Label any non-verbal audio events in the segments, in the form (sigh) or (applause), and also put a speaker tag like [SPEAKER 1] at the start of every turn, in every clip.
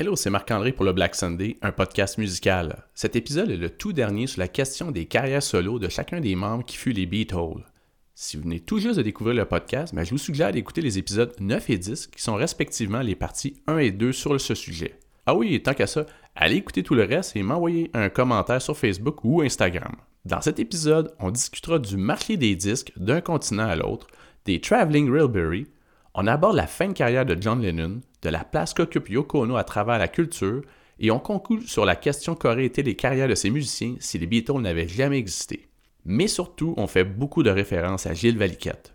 [SPEAKER 1] Hello, c'est Marc-André pour le Black Sunday, un podcast musical. Cet épisode est le tout dernier sur la question des carrières solo de chacun des membres qui fut les Beatles. Si vous venez tout juste de découvrir le podcast, ben, je vous suggère d'écouter les épisodes 9 et 10 qui sont respectivement les parties 1 et 2 sur ce sujet. Ah oui, tant qu'à ça, allez écouter tout le reste et m'envoyer un commentaire sur Facebook ou Instagram. Dans cet épisode, on discutera du marché des disques d'un continent à l'autre, des Traveling Railberry, on aborde la fin de carrière de John Lennon, de la place qu'occupe Yoko Ono à travers la culture, et on conclut sur la question qu'auraient été les carrières de ces musiciens si les Beatles n'avaient jamais existé. Mais surtout, on fait beaucoup de références à Gilles Valiquette.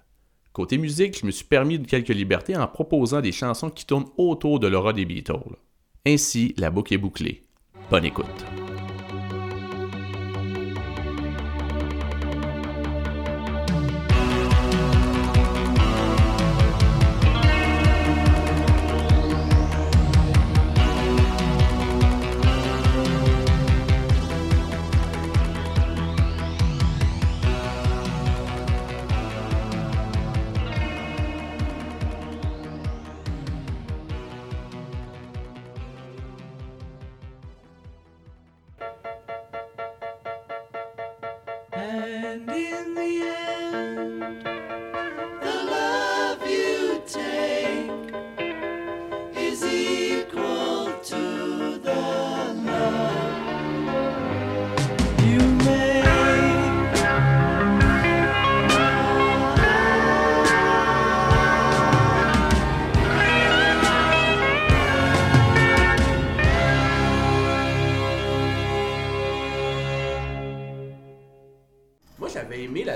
[SPEAKER 1] Côté musique, je me suis permis de quelques libertés en proposant des chansons qui tournent autour de l'aura des Beatles. Ainsi, la boucle est bouclée. Bonne écoute.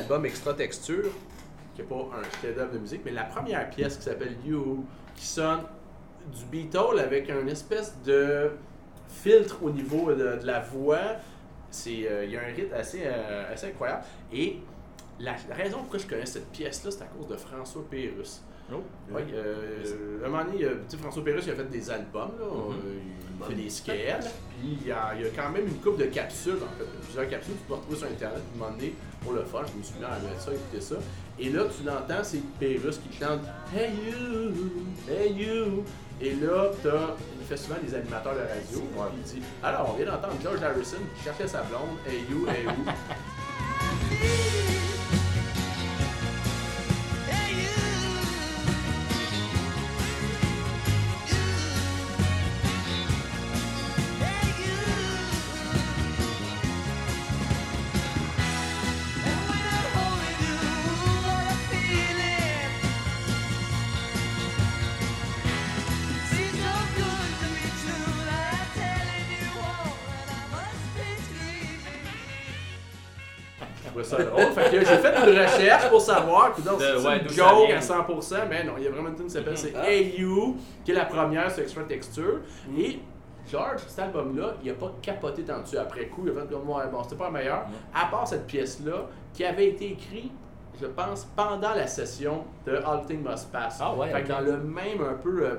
[SPEAKER 1] L'album Extra Texture, qui n'est pas un chef-d'œuvre de musique, mais la première pièce qui s'appelle You, qui sonne du Beatle avec un espèce de filtre au niveau de, la voix. Euh, il y a un rythme assez, euh, assez incroyable. Et la, la raison pourquoi je connais cette pièce-là, c'est à cause de François Pérusse.
[SPEAKER 2] Oh.
[SPEAKER 1] Oui, euh, à un moment donné, François Pérusse, il a fait des albums, là,
[SPEAKER 2] Mhm.
[SPEAKER 1] euh, il fait des sketchs, puis il y, a, il y a quand même une coupe de capsules, en fait, plusieurs capsules que tu peux retrouver sur Internet, puis demander pour le fun, je me suis mis à mettre ça, écouter ça, et là, tu l'entends, c'est Pérusse qui chante « Hey you, hey you », et là, t'as, il fait souvent des animateurs de radio, puis il dit « Alors, on vient d'entendre George Harrison qui cherchait sa blonde, hey you, hey you ». (laughs) trouvais ça drôle. Fait que j'ai fait une recherche pour savoir que
[SPEAKER 2] De-
[SPEAKER 1] c'est
[SPEAKER 2] ouais,
[SPEAKER 1] une joke à 100%, mais non, il y a vraiment une tune qui s'appelle c'est
[SPEAKER 3] Ah.
[SPEAKER 1] Hey You, qui est la première sur Extra Texture. Et George, cet album-là, il a pas capoté tant dessus après coup. Il a fait comme ouais, bon, c'était pas le meilleur. À part cette pièce-là, qui avait été écrite, je pense, pendant la session de All Things Must Pass.
[SPEAKER 2] Ah ouais,
[SPEAKER 1] Fait que dans le même un peu euh,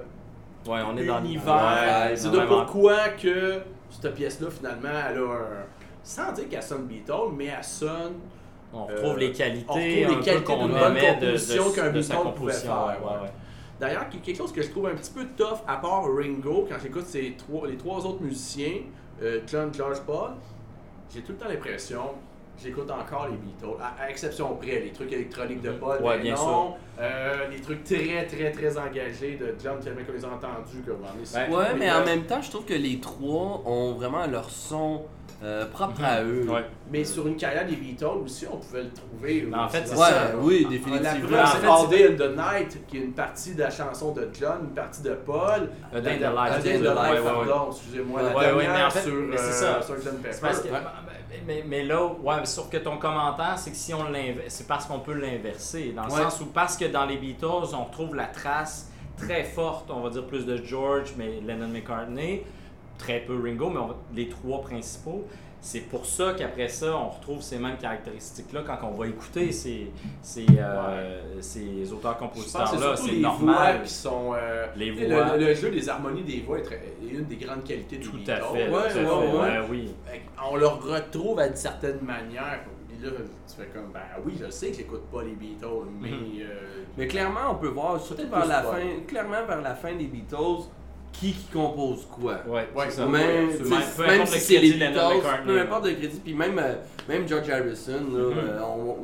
[SPEAKER 2] Ouais, on est dans
[SPEAKER 1] l'univers.
[SPEAKER 2] Ouais,
[SPEAKER 1] c'est de pourquoi que cette pièce-là, finalement, elle a un. Sans dire qu'elle sonne Beatles, mais elle sonne.
[SPEAKER 2] On retrouve les qualités,
[SPEAKER 1] on retrouve les qualités
[SPEAKER 2] qu'on
[SPEAKER 1] d'une bonne composition qu'un Beatle pouvait faire,
[SPEAKER 2] ouais,
[SPEAKER 1] ouais.
[SPEAKER 2] ouais.
[SPEAKER 1] D'ailleurs, quelque chose que je trouve un petit peu tough, à part Ringo, quand j'écoute ces trois, les trois autres musiciens, euh, John, George, Paul, j'ai tout le temps l'impression, j'écoute encore les Beatles, à, à exception près, les trucs électroniques de Paul,
[SPEAKER 2] Ouais,
[SPEAKER 1] mais
[SPEAKER 2] bien
[SPEAKER 1] non, euh, les trucs très, très, très engagés de John, tellement qu'on les a entendus, on est
[SPEAKER 4] Ouais, mais en
[SPEAKER 1] euh,
[SPEAKER 4] même temps, je trouve que les trois ont vraiment leur son euh, propre à eux.
[SPEAKER 2] Ouais.
[SPEAKER 1] Mais sur une carrière des Beatles aussi, on pouvait le trouver.
[SPEAKER 2] Mais en fait, c'est.
[SPEAKER 4] Ouais,
[SPEAKER 2] ça.
[SPEAKER 4] oui,
[SPEAKER 1] La
[SPEAKER 4] définitivement.
[SPEAKER 1] preuve,
[SPEAKER 2] En
[SPEAKER 1] c'est All the Night, qui est une partie de la chanson de John, une partie de Paul.
[SPEAKER 2] A Day in the
[SPEAKER 1] A
[SPEAKER 2] Life.
[SPEAKER 1] Day in the Life,
[SPEAKER 2] ouais, ouais.
[SPEAKER 1] pardon, excusez-moi. La
[SPEAKER 2] Ouais, ouais,
[SPEAKER 1] dernière
[SPEAKER 2] mais en fait,
[SPEAKER 1] sur,
[SPEAKER 2] mais
[SPEAKER 1] euh,
[SPEAKER 2] ça.
[SPEAKER 1] sur John Pepper.
[SPEAKER 2] C'est parce que,
[SPEAKER 1] Ouais.
[SPEAKER 2] mais, mais là, ouais, sauf que ton commentaire, c'est que si on l'inverse, c'est parce qu'on peut l'inverser. Dans le
[SPEAKER 4] Ouais.
[SPEAKER 2] sens où, parce que dans les Beatles, on retrouve la trace très forte, on va dire plus de George, mais Lennon McCartney, très peu Ringo, mais on va- les trois principaux. C'est pour ça qu'après ça, on retrouve ces mêmes caractéristiques-là quand on va écouter ces, ces, euh, ces auteurs-compositeurs-là. C'est
[SPEAKER 1] voix
[SPEAKER 2] normal.
[SPEAKER 1] qui sont. euh,
[SPEAKER 2] Les voix.
[SPEAKER 1] Le, le jeu des harmonies des voix est, très- est une des grandes qualités du
[SPEAKER 2] Tout
[SPEAKER 1] Beatles.
[SPEAKER 2] à fait.
[SPEAKER 1] Ouais,
[SPEAKER 2] tout à fait.
[SPEAKER 1] ouais.
[SPEAKER 2] Ouais, oui.
[SPEAKER 1] On le retrouve à une certaine manière. Là, tu fais comme, ben oui, je sais que j'écoute pas les Beatles, mais.
[SPEAKER 2] Mhm.
[SPEAKER 1] euh,
[SPEAKER 4] Mais clairement, on peut voir, surtout vers la fin, clairement vers la fin des Beatles, qui qui compose quoi.
[SPEAKER 2] Ouais,
[SPEAKER 1] Ouais,
[SPEAKER 2] c'est ça.
[SPEAKER 4] même tu
[SPEAKER 2] même-
[SPEAKER 4] si
[SPEAKER 2] le
[SPEAKER 4] c'est les Beatles, peu importe le crédit, puis même, euh, même George Harrison, là,
[SPEAKER 2] Mhm.
[SPEAKER 4] euh, on,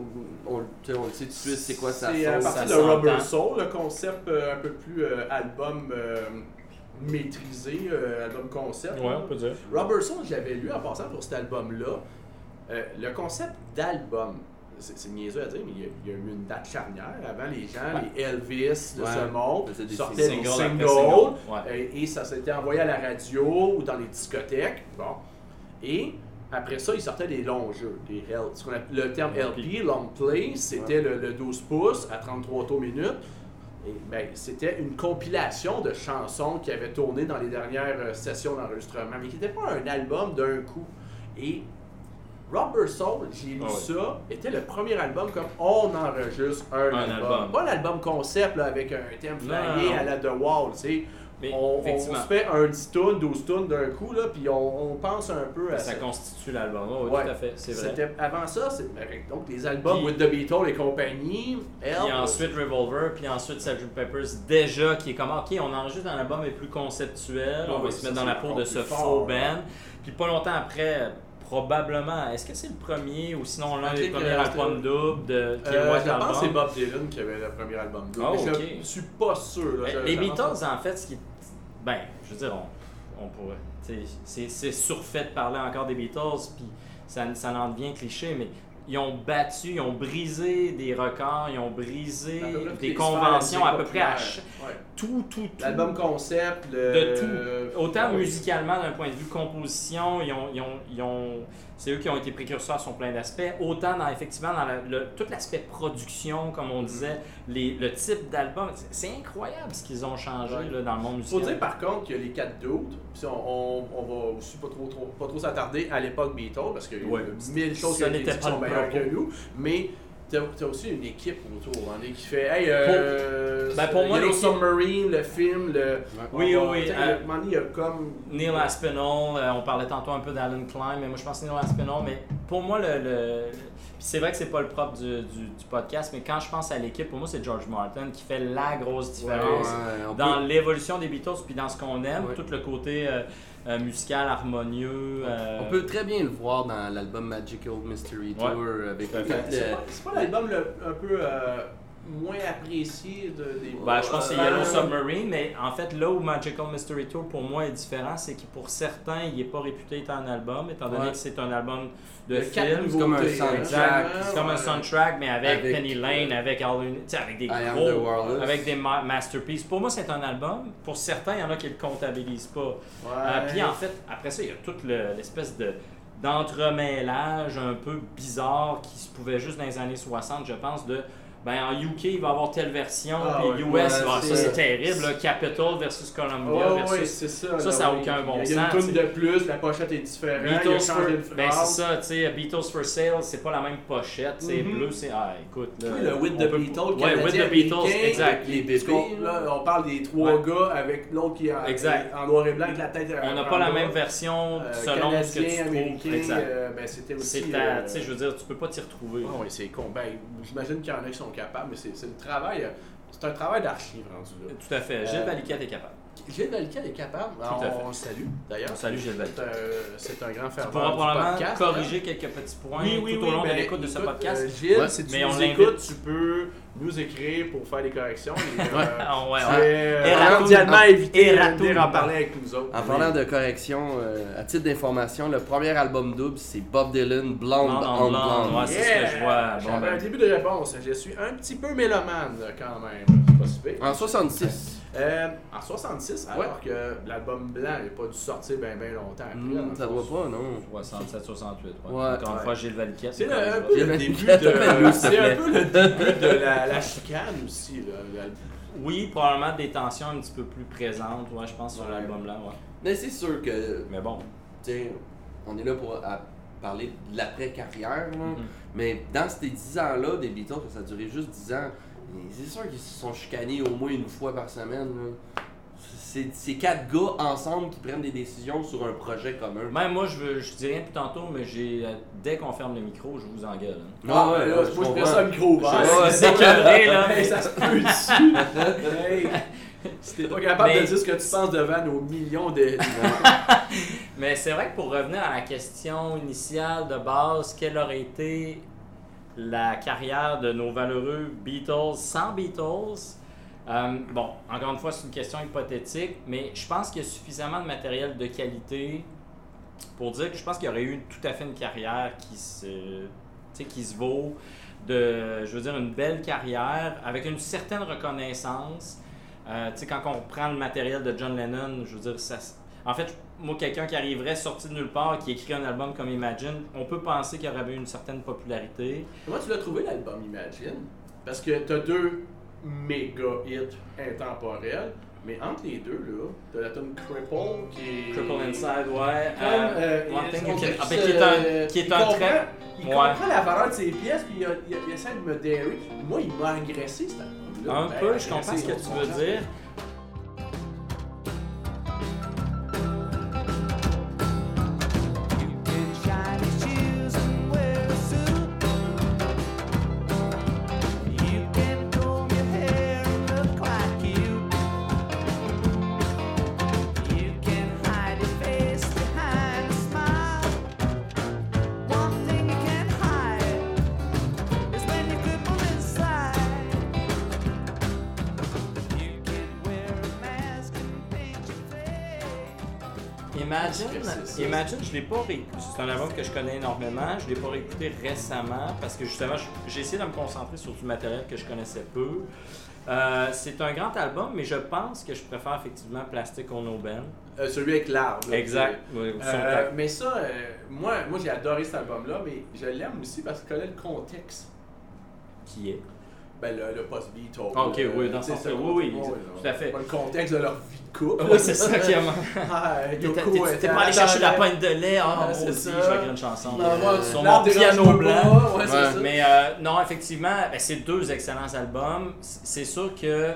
[SPEAKER 4] on, le sait tout de suite c'est quoi sa
[SPEAKER 1] C'est à
[SPEAKER 4] sauce.
[SPEAKER 1] partir
[SPEAKER 2] ça
[SPEAKER 1] de Rubber. Soul, le concept euh, un peu plus euh, album euh, maîtrisé, euh, album concept.
[SPEAKER 2] Ouais, on peut dire.
[SPEAKER 1] Rubber Soul, j'avais lu en passant pour cet album-là, euh, le concept d'album. C'est niaiseux à dire, mais il y, a, il y a eu une date charnière. Avant, les gens, les Elvis de
[SPEAKER 4] Ouais.
[SPEAKER 1] ce monde, sortaient des
[SPEAKER 2] singles. Ouais.
[SPEAKER 1] et ça s'était envoyé à la radio ou dans les discothèques. Bon. Et après ça, ils sortaient des longs jeux, des L. ce qu'on appelle- le terme LP, long play, c'était le, le 12 pouces à 33 tours minutes. Et ben, c'était une compilation de chansons qui avaient tourné dans les dernières euh, sessions d'enregistrement, mais qui n'était pas un album d'un coup. Et Rubber Soul, j'ai lu
[SPEAKER 2] Ah
[SPEAKER 1] ça, était le premier album comme on enregistre un,
[SPEAKER 2] Un
[SPEAKER 1] album.
[SPEAKER 2] album.
[SPEAKER 1] Pas l'album concept là, avec un thème flyé à la The Wall, tu sais.
[SPEAKER 2] Mais
[SPEAKER 1] On, se fait un 10 tonnes, 12 tonnes d'un coup, là, puis on, on pense un peu à
[SPEAKER 2] ça
[SPEAKER 1] ça.
[SPEAKER 2] constitue l'album. Oh, oui,
[SPEAKER 1] Ouais.
[SPEAKER 2] tout à fait, c'est vrai.
[SPEAKER 1] Avant ça, c'est ben, donc les albums
[SPEAKER 2] Puis-
[SPEAKER 1] with the Beatles et compagnie.
[SPEAKER 2] Puis ensuite Revolver, puis ensuite Sgt. Peppers, déjà qui est comme ok, on enregistre un album est plus conceptuel, on va se mettre dans la peau de ce
[SPEAKER 1] fort,
[SPEAKER 2] faux
[SPEAKER 1] hein.
[SPEAKER 2] band. Puis pas longtemps après, probablement, est-ce que c'est le premier ou sinon l'un des premiers albums doubles de qui
[SPEAKER 1] Euh, je pense que c'est? Bob Dylan qui avait le premier album.
[SPEAKER 2] Ah,
[SPEAKER 1] mais
[SPEAKER 2] ok.
[SPEAKER 1] Je suis pas sûr. là,
[SPEAKER 2] les Beatles, en fait, ce qui. Ben, je veux dire, on, on pourrait. c'est surfait de parler encore des Beatles, puis ça, ça en devient cliché, mais ils ont battu, ils ont brisé des records, ils ont brisé des conventions à peu près à
[SPEAKER 1] Ouais.
[SPEAKER 2] tout, tout, tout.
[SPEAKER 1] L'album concept, le...
[SPEAKER 2] de tout. Autant
[SPEAKER 1] Oui.
[SPEAKER 2] musicalement d'un point de vue composition, ils ont, ils ont, ils ont, c'est eux qui ont été précurseurs sur plein d'aspects. Autant dans effectivement dans la- le- tout l'aspect production, comme on disait, les, le type d'album. C'est- incroyable ce qu'ils ont changé
[SPEAKER 1] Ouais.
[SPEAKER 2] là, dans le monde
[SPEAKER 1] Faut
[SPEAKER 2] musical.
[SPEAKER 1] dire par contre a les 4 doutes, puis on, on, on va aussi pas trop trop, pas trop s'attarder à l'époque Beatles, parce qu'il y a
[SPEAKER 2] Ouais.
[SPEAKER 1] mille choses qui sont
[SPEAKER 2] le
[SPEAKER 1] meilleures que nous, mais t'as as aussi une équipe autour, hein, qui fait Hey, euh,
[SPEAKER 2] Ben, pour moi,
[SPEAKER 1] Yellow
[SPEAKER 2] l'équipe-
[SPEAKER 1] Submarine, le film, le.
[SPEAKER 2] Oui,
[SPEAKER 1] on
[SPEAKER 2] oui, euh,
[SPEAKER 1] donné, il y a comme.
[SPEAKER 2] Neil Aspinall, euh, on parlait tantôt un peu d'Alan Klein, mais moi je pense que Neil Aspinall, mais pour moi, le, le- puis c'est vrai que c'est pas le propre du, du- du podcast, mais quand je pense à l'équipe, pour moi c'est George Martin qui fait la grosse différence
[SPEAKER 4] Ouais,
[SPEAKER 2] dans
[SPEAKER 4] peut-
[SPEAKER 2] l'évolution des Beatles, puis dans ce qu'on aime,
[SPEAKER 4] Ouais.
[SPEAKER 2] tout le côté euh, euh, musical, harmonieux. euh,
[SPEAKER 4] On peut très bien le voir dans l'album Magical Mystery Tour
[SPEAKER 2] Ouais.
[SPEAKER 4] avec.
[SPEAKER 1] C'est pas, pas l'album le- un peu euh, moins apprécié de, des.
[SPEAKER 2] Ben, je pense que c'est
[SPEAKER 1] Euh,
[SPEAKER 2] Yellow Submarine, mais en fait, là où Magical Mystery Tour pour moi est différent, c'est que pour certains, il n'est pas réputé être un album, étant donné
[SPEAKER 4] Ouais.
[SPEAKER 2] que c'est un album de film.
[SPEAKER 1] nouveautés,
[SPEAKER 4] comme un soundtrack.
[SPEAKER 2] C'est comme un soundtrack, mais avec,
[SPEAKER 4] Avec,
[SPEAKER 2] Penny Lane, avec All In- avec des gros, avec des ma- masterpieces. Pour moi, c'est un album. Pour certains, il y en a qui le comptabilisent pas.
[SPEAKER 1] Ouais.
[SPEAKER 2] Euh, puis en fait, après ça, il y a toute le- l'espèce de d'entremêlage un peu bizarre qui se pouvait juste dans les années 60, je pense, de ben en UK, il va y avoir telle version,
[SPEAKER 1] Ah
[SPEAKER 2] puis
[SPEAKER 1] ouais.
[SPEAKER 2] US,
[SPEAKER 4] Ouais,
[SPEAKER 2] ah,
[SPEAKER 4] c'est-
[SPEAKER 2] ça c'est terrible, là, Capital versus Columbia
[SPEAKER 1] Oh,
[SPEAKER 2] versus
[SPEAKER 1] oui, ça.
[SPEAKER 2] ça,
[SPEAKER 1] là,
[SPEAKER 2] ça a
[SPEAKER 1] oui.
[SPEAKER 2] aucun bon
[SPEAKER 1] Il y a une
[SPEAKER 2] sens, tu
[SPEAKER 1] de plus, la pochette est différente. il a
[SPEAKER 2] Beatles for, ben c'est ça, tu sais, Beatles for Sale, c'est pas la même pochette, c'est
[SPEAKER 1] Mhm.
[SPEAKER 2] bleu, c'est ah écoute là,
[SPEAKER 1] Oui, le With the
[SPEAKER 2] peut-
[SPEAKER 1] Beatles,
[SPEAKER 2] ouais, With the Beatles, exact.
[SPEAKER 1] Les
[SPEAKER 4] bébés,
[SPEAKER 1] là, on parle des trois
[SPEAKER 2] Ouais.
[SPEAKER 1] gars avec l'autre qui est en,
[SPEAKER 2] Exact.
[SPEAKER 1] en noir et blanc avec la tête.
[SPEAKER 2] On n'a
[SPEAKER 1] en
[SPEAKER 2] pas la même version
[SPEAKER 1] Euh,
[SPEAKER 2] selon ce que tu
[SPEAKER 1] canadien,
[SPEAKER 2] trouves.
[SPEAKER 1] américain,
[SPEAKER 2] Exact.
[SPEAKER 1] euh, ben, c'était aussi.
[SPEAKER 2] C'est ta,
[SPEAKER 1] euh,
[SPEAKER 2] tu sais, je veux dire, tu peux pas t'y retrouver.
[SPEAKER 1] Ah oui, c'est con. Ben, j'imagine qu'il y en a qui sont capables, mais c'est le travail. euh, C'est un travail d'archive rendu là.
[SPEAKER 2] Tout à fait. Gilles
[SPEAKER 1] Euh,
[SPEAKER 2] Valiquette est capable.
[SPEAKER 1] Gilles Valiquet est capable.
[SPEAKER 2] à fait.
[SPEAKER 1] on, le salue d'ailleurs.
[SPEAKER 2] On salue Gilles
[SPEAKER 1] un, c'est un grand
[SPEAKER 2] Tu
[SPEAKER 1] ferveur
[SPEAKER 2] pourras
[SPEAKER 1] du
[SPEAKER 2] probablement
[SPEAKER 1] podcast,
[SPEAKER 2] corriger quelques petits points
[SPEAKER 1] Oui, oui,
[SPEAKER 2] tout
[SPEAKER 1] oui,
[SPEAKER 2] au long de
[SPEAKER 1] ben,
[SPEAKER 2] l'écoute de ce
[SPEAKER 1] écoute,
[SPEAKER 2] podcast.
[SPEAKER 1] euh, Gilles,
[SPEAKER 4] Ouais.
[SPEAKER 1] si tu
[SPEAKER 2] Mais on
[SPEAKER 1] nous écoutes, tu peux nous écrire pour faire des corrections. Et, (laughs) euh,
[SPEAKER 2] Ah, ouais,
[SPEAKER 1] tu
[SPEAKER 2] ouais.
[SPEAKER 1] es euh, venir en parler avec nous autres.
[SPEAKER 4] En parlant de correction, euh, à titre d'information, le premier album double, c'est Bob Dylan, Blonde
[SPEAKER 2] Blonde
[SPEAKER 4] on
[SPEAKER 2] on Blonde, c'est ce que je vois. Bon,
[SPEAKER 1] J'avais un début de réponse. Je suis un petit peu mélomane quand même. Pas.
[SPEAKER 4] En 66.
[SPEAKER 1] Euh, en 66, alors que l'album blanc n'est pas dû sortir bien bien longtemps après. Le
[SPEAKER 4] ça doit pas, non.
[SPEAKER 2] 67, 68. Ouais.
[SPEAKER 4] Ouais.
[SPEAKER 2] Encore une
[SPEAKER 1] Ouais.
[SPEAKER 2] fois, Gilles Valiquette.
[SPEAKER 1] C'est un peu
[SPEAKER 4] J'ai
[SPEAKER 1] le début de, c'est un peu le début de la, la chicane aussi. Là.
[SPEAKER 2] Oui, probablement des tensions un petit peu plus présentes, ouais, je pense, sur
[SPEAKER 1] Ouais.
[SPEAKER 2] l'album-là. Ouais.
[SPEAKER 4] Mais c'est sûr que,
[SPEAKER 2] Mais bon.
[SPEAKER 4] tu sais, on est là pour à parler de l'après-carrière.
[SPEAKER 2] Mhm.
[SPEAKER 4] mais dans ces 10 ans-là, des Beatles, que ça a duré juste 10 ans, c'est sûr qu'ils se sont chicanés au moins une fois par semaine. là. C'est c'est quatre gars ensemble qui prennent des décisions sur un projet commun.
[SPEAKER 2] Même moi, je, veux, je dis rien plus tantôt, mais j'ai euh, dès qu'on ferme le micro, je vous engueule. hein.
[SPEAKER 1] Ah,
[SPEAKER 4] ouais,
[SPEAKER 1] là, moi,
[SPEAKER 4] je
[SPEAKER 1] prends ça au micro ouvert.
[SPEAKER 2] Je suis écœuré, là,
[SPEAKER 1] Hey,
[SPEAKER 2] mais-
[SPEAKER 1] ça se peut (laughs) dessus. hey. Si t'es pas capable
[SPEAKER 2] Mais-
[SPEAKER 1] de dire ce que tu penses devant nos millions de. (laughs)
[SPEAKER 2] Mais c'est vrai que pour revenir à la question initiale de base, quelle aurait été la carrière de nos valeureux Beatles sans Beatles? Euh, bon, encore une fois, c'est une question hypothétique, mais je pense qu'il y a suffisamment de matériel de qualité pour dire que je pense qu'il y aurait eu tout à fait une carrière qui se, qui se vaut de, je veux dire, une belle carrière avec une certaine reconnaissance. Euh, quand on prend le matériel de John Lennon, je veux dire, ça, en fait, moi, quelqu'un qui arriverait sorti de nulle part, qui écrit un album comme Imagine, on peut penser qu'il aurait eu une certaine popularité.
[SPEAKER 1] Comment tu l'as trouvé l'album Imagine? Parce que t'as deux méga hits intemporels, mais entre les deux, là, t'as la tune Cripple qui est.
[SPEAKER 2] Cripple Inside, ouais. Euh,
[SPEAKER 1] euh,
[SPEAKER 2] One Thing You Can- qui est un, qui est
[SPEAKER 1] il
[SPEAKER 2] un
[SPEAKER 1] comprend-
[SPEAKER 2] très.
[SPEAKER 1] Il
[SPEAKER 2] Ouais.
[SPEAKER 1] comprend la valeur de ses pièces, puis il, il a- il essaie de me dairy. Moi, il m'a agressé, cet album-là.
[SPEAKER 2] Un
[SPEAKER 1] Ben,
[SPEAKER 2] peu, je comprends ce que tu veux dire. L'ai pas réécouté. C'est un album que je connais énormément. Je l'ai pas réécouté récemment parce que justement, j'ai essayé de me concentrer sur du matériel que je connaissais peu. Euh, c'est un grand album, mais je pense que je préfère effectivement Plastic Ono Ben.
[SPEAKER 1] Euh, celui avec l'arbre.
[SPEAKER 2] Exact.
[SPEAKER 1] Euh, mais ça, euh, moi, moi j'ai adoré cet album-là, mais je l'aime aussi parce qu'il connaît le contexte.
[SPEAKER 2] Qui est?
[SPEAKER 1] Ben, le, le post-Beatles.
[SPEAKER 2] Ah, ok,
[SPEAKER 1] euh,
[SPEAKER 2] oui, dans ce sens-là,
[SPEAKER 1] c'est-
[SPEAKER 2] oui, oui, tout à fait.
[SPEAKER 1] Pas le contexte de leur vie de couple.
[SPEAKER 2] Oui, c'est ça qui (laughs) a
[SPEAKER 1] Ah,
[SPEAKER 2] T'es pas allé chercher la pinte de lait, ah, moi
[SPEAKER 1] c'est
[SPEAKER 2] aussi,
[SPEAKER 1] ça.
[SPEAKER 2] je vais écrire une chanson. Euh, sur mon piano blanc. Mais euh, non, effectivement, ben, c'est deux excellents albums. C'est sûr que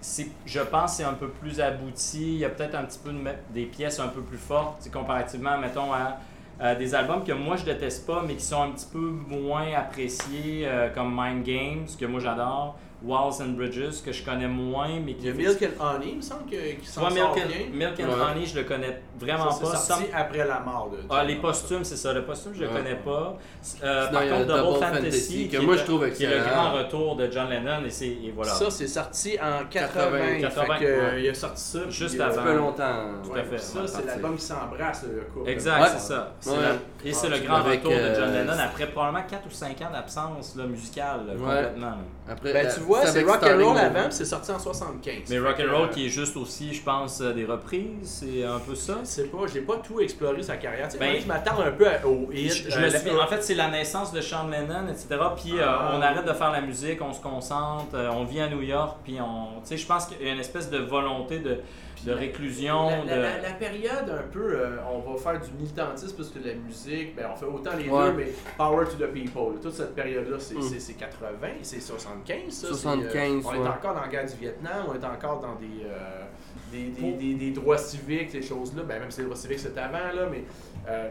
[SPEAKER 2] c'est, je pense que c'est un peu plus abouti. Il y a peut-être un petit peu de des pièces un peu plus fortes comparativement, mettons, à, à des albums que moi je déteste pas, mais qui sont un petit peu moins appréciés, euh, comme Mind Games, que moi j'adore, Walls and Bridges, que je connais moins, mais qui
[SPEAKER 1] Il y a Milk and Honey, il me semble que- qu'il
[SPEAKER 2] Tu
[SPEAKER 1] s'en
[SPEAKER 2] vois,
[SPEAKER 1] sort
[SPEAKER 2] Milk
[SPEAKER 1] bien.
[SPEAKER 2] and, Milk and
[SPEAKER 4] Ouais.
[SPEAKER 2] Honey, je le connais vraiment
[SPEAKER 1] Ça,
[SPEAKER 2] pas.
[SPEAKER 1] C'est sorti
[SPEAKER 2] Some-
[SPEAKER 1] après la mort de.
[SPEAKER 2] ah, les posthumes, c'est ça. Le posthume, je le
[SPEAKER 4] Ouais.
[SPEAKER 2] connais pas. Euh,
[SPEAKER 4] Sinon,
[SPEAKER 2] par
[SPEAKER 4] il y a
[SPEAKER 2] contre, Double,
[SPEAKER 4] Double
[SPEAKER 2] Fantasy,
[SPEAKER 4] Fantasy, que
[SPEAKER 2] qui
[SPEAKER 4] moi,
[SPEAKER 2] est
[SPEAKER 4] je
[SPEAKER 2] le-
[SPEAKER 4] trouve
[SPEAKER 2] Qui est le grand retour de John Lennon, et, c'est, et voilà.
[SPEAKER 1] Ça, c'est sorti en 80.
[SPEAKER 4] 80,
[SPEAKER 2] 80,
[SPEAKER 1] fait que, euh,
[SPEAKER 4] ouais.
[SPEAKER 1] il a sorti ça.
[SPEAKER 2] Juste
[SPEAKER 1] euh,
[SPEAKER 4] Un
[SPEAKER 2] avant.
[SPEAKER 4] peu longtemps.
[SPEAKER 2] Tout
[SPEAKER 1] ouais,
[SPEAKER 2] à fait.
[SPEAKER 1] Ça, c'est l'album qui s'embrasse, le couple.
[SPEAKER 2] Exact,
[SPEAKER 4] Ouais.
[SPEAKER 2] c'est ça.
[SPEAKER 4] Ouais.
[SPEAKER 2] et c'est le grand retour de John
[SPEAKER 4] euh,
[SPEAKER 2] Lennon après probablement 4 ou 5 ans d'absence musicale, complètement.
[SPEAKER 4] Après,
[SPEAKER 1] Ben, tu vois, c'est rock and roll avant, puis c'est sorti en 75.
[SPEAKER 2] Mais
[SPEAKER 1] Fait que,
[SPEAKER 2] Rock'n'Roll
[SPEAKER 1] euh,
[SPEAKER 2] qui est juste aussi, je pense, euh, des reprises, c'est un peu ça?
[SPEAKER 1] Je sais pas, j'ai pas tout exploré sa carrière. Tu sais,
[SPEAKER 2] Ben,
[SPEAKER 1] moi, je m'attends un peu à- au hit.
[SPEAKER 2] Je, je
[SPEAKER 1] euh,
[SPEAKER 2] me en fait, c'est la naissance de Sean Lennon, etc. Puis euh,
[SPEAKER 1] Ah.
[SPEAKER 2] on arrête de faire la musique, on se concentre, euh, on vit à New York, puis on. Tu sais, je pense qu'il y a une espèce de volonté de, de réclusion.
[SPEAKER 1] La, la-
[SPEAKER 2] de...
[SPEAKER 1] la- la période un peu, euh, on va faire du militantisme plus que de la musique, ben on fait autant les
[SPEAKER 4] Ouais.
[SPEAKER 1] deux, mais Power to the People. Toute cette période-là, c'est
[SPEAKER 4] Mm.
[SPEAKER 1] c'est- c'est 80, c'est 75, ça. c'est,
[SPEAKER 4] 75,
[SPEAKER 1] euh, on est encore dans la guerre du Vietnam, on est encore dans des, euh, des, des, des- des droits civiques, ces choses-là. Ben même si les droits civiques c'était avant, là, mais euh,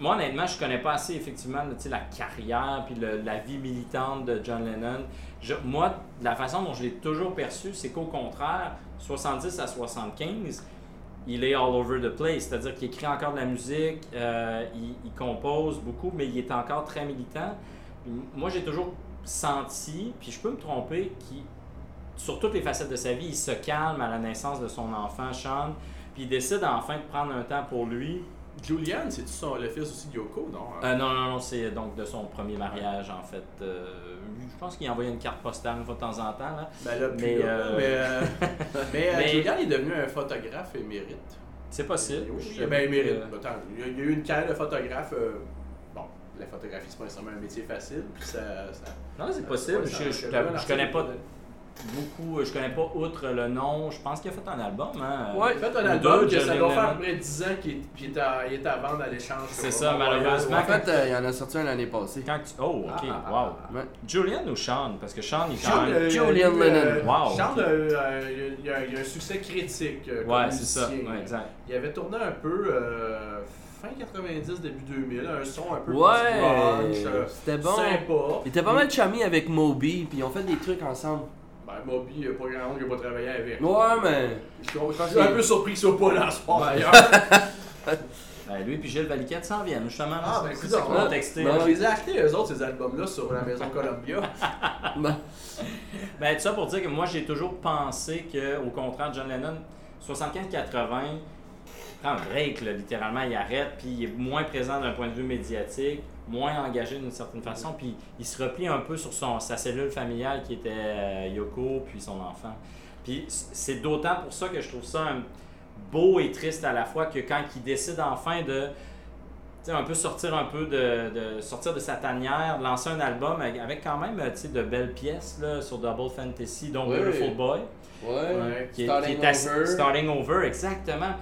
[SPEAKER 2] Moi, honnêtement, je connais pas assez, effectivement, tu sais, la carrière puis le- la vie militante de John Lennon. Je- moi, la façon dont je l'ai toujours perçu, c'est qu'au contraire, 70 à 75, il est all over the place. C'est-à-dire qu'il écrit encore de la musique, euh, il, il compose beaucoup, mais il est encore très militant. Moi, j'ai toujours senti, puis je peux me tromper, qu'il sur toutes les facettes de sa vie, il se calme à la naissance de son enfant, Sean, puis il décide enfin de prendre un temps pour lui.
[SPEAKER 1] Julian, c'est-tu le fils aussi de Yoko, non?
[SPEAKER 2] Euh, non, non, non, c'est donc de son premier mariage, en fait. Euh, je pense qu'il envoyait une carte postale une fois de temps en temps. Là.
[SPEAKER 1] Ben là, plus
[SPEAKER 2] Mais,
[SPEAKER 1] là,
[SPEAKER 2] euh,
[SPEAKER 1] mais, euh, (laughs) mais, euh,
[SPEAKER 2] mais-
[SPEAKER 1] Julian est devenu un photographe émérite.
[SPEAKER 2] C'est possible.
[SPEAKER 1] Oui,
[SPEAKER 2] Je-
[SPEAKER 1] ben, émérite. Attends, il y a- eu une carrière de photographe. euh, bon, la photographie, c'est pas nécessairement un métier facile. Puis ça, ça-
[SPEAKER 2] non, c'est possible. Je, je, je, connais pas beaucoup, je connais pas outre le nom. Je pense qu'il a fait un album. Hein,
[SPEAKER 1] Ouais, il a fait un album
[SPEAKER 2] deux,
[SPEAKER 1] que ça doit
[SPEAKER 2] Lennon.
[SPEAKER 1] faire près de 10 ans qu'il est à, il est à vendre à l'échange.
[SPEAKER 2] C'est ça, malheureusement.
[SPEAKER 4] En fait, euh, il y en a sorti un l'année passée.
[SPEAKER 2] Quand tu- Oh, ok,
[SPEAKER 1] Ah, ah,
[SPEAKER 2] wow.
[SPEAKER 1] ah.
[SPEAKER 2] Julian ou Sean? Parce que Sean, il est quand
[SPEAKER 1] Sean,
[SPEAKER 2] même.
[SPEAKER 1] euh,
[SPEAKER 4] Julian
[SPEAKER 1] il, euh,
[SPEAKER 4] Lennon.
[SPEAKER 2] Wow.
[SPEAKER 1] Sean, euh, euh, il y a- il y a un succès critique. euh, comme
[SPEAKER 2] Ouais, c'est ça. Ouais, exact.
[SPEAKER 1] Il avait tourné un peu euh, fin 90, début 2000, un son un peu
[SPEAKER 4] Ouais,
[SPEAKER 1] euh,
[SPEAKER 4] c'était bon.
[SPEAKER 1] sympa.
[SPEAKER 4] Il était pas mal chummy avec Moby, puis ils ont fait des trucs ensemble.
[SPEAKER 1] Ben, Moby, il n'y a pas grand monde qui n'a pas travaillé avec.
[SPEAKER 4] Ouais, mais.
[SPEAKER 1] Je suis je suis un peu surpris qu'il soit pas là ce soir d'ailleurs. (laughs)
[SPEAKER 2] Ben, lui et Gilles Valiquette s'en viennent, justement.
[SPEAKER 1] Ah, ben,
[SPEAKER 2] c'est
[SPEAKER 1] écoute,
[SPEAKER 2] ça qu'on
[SPEAKER 1] on-
[SPEAKER 2] a texté.
[SPEAKER 4] non,
[SPEAKER 2] là.
[SPEAKER 1] Je les ai achetés, eux autres, ces albums-là, sur la maison (laughs) Columbia.
[SPEAKER 4] non.
[SPEAKER 2] Ben, tout ça pour dire que moi, j'ai toujours pensé que, au contraire, John Lennon, 75-80, prend un break, là, littéralement, il arrête, puis il est moins présent d'un point de vue médiatique, moins engagé d'une certaine façon, puis il se replie un peu sur son, sa cellule familiale qui était euh, Yoko, puis son enfant. Puis c'est d'autant pour ça que je trouve ça un- beau et triste à la fois que quand il décide enfin de un peu sortir un peu de, de- sortir de sa tanière, de lancer un album avec, avec quand même de belles pièces là, sur Double Fantasy, dont
[SPEAKER 4] Oui.
[SPEAKER 2] Beautiful Boy, qui est,
[SPEAKER 4] Starting
[SPEAKER 2] qui est assez-
[SPEAKER 4] Over.
[SPEAKER 2] Starting Over, exactement.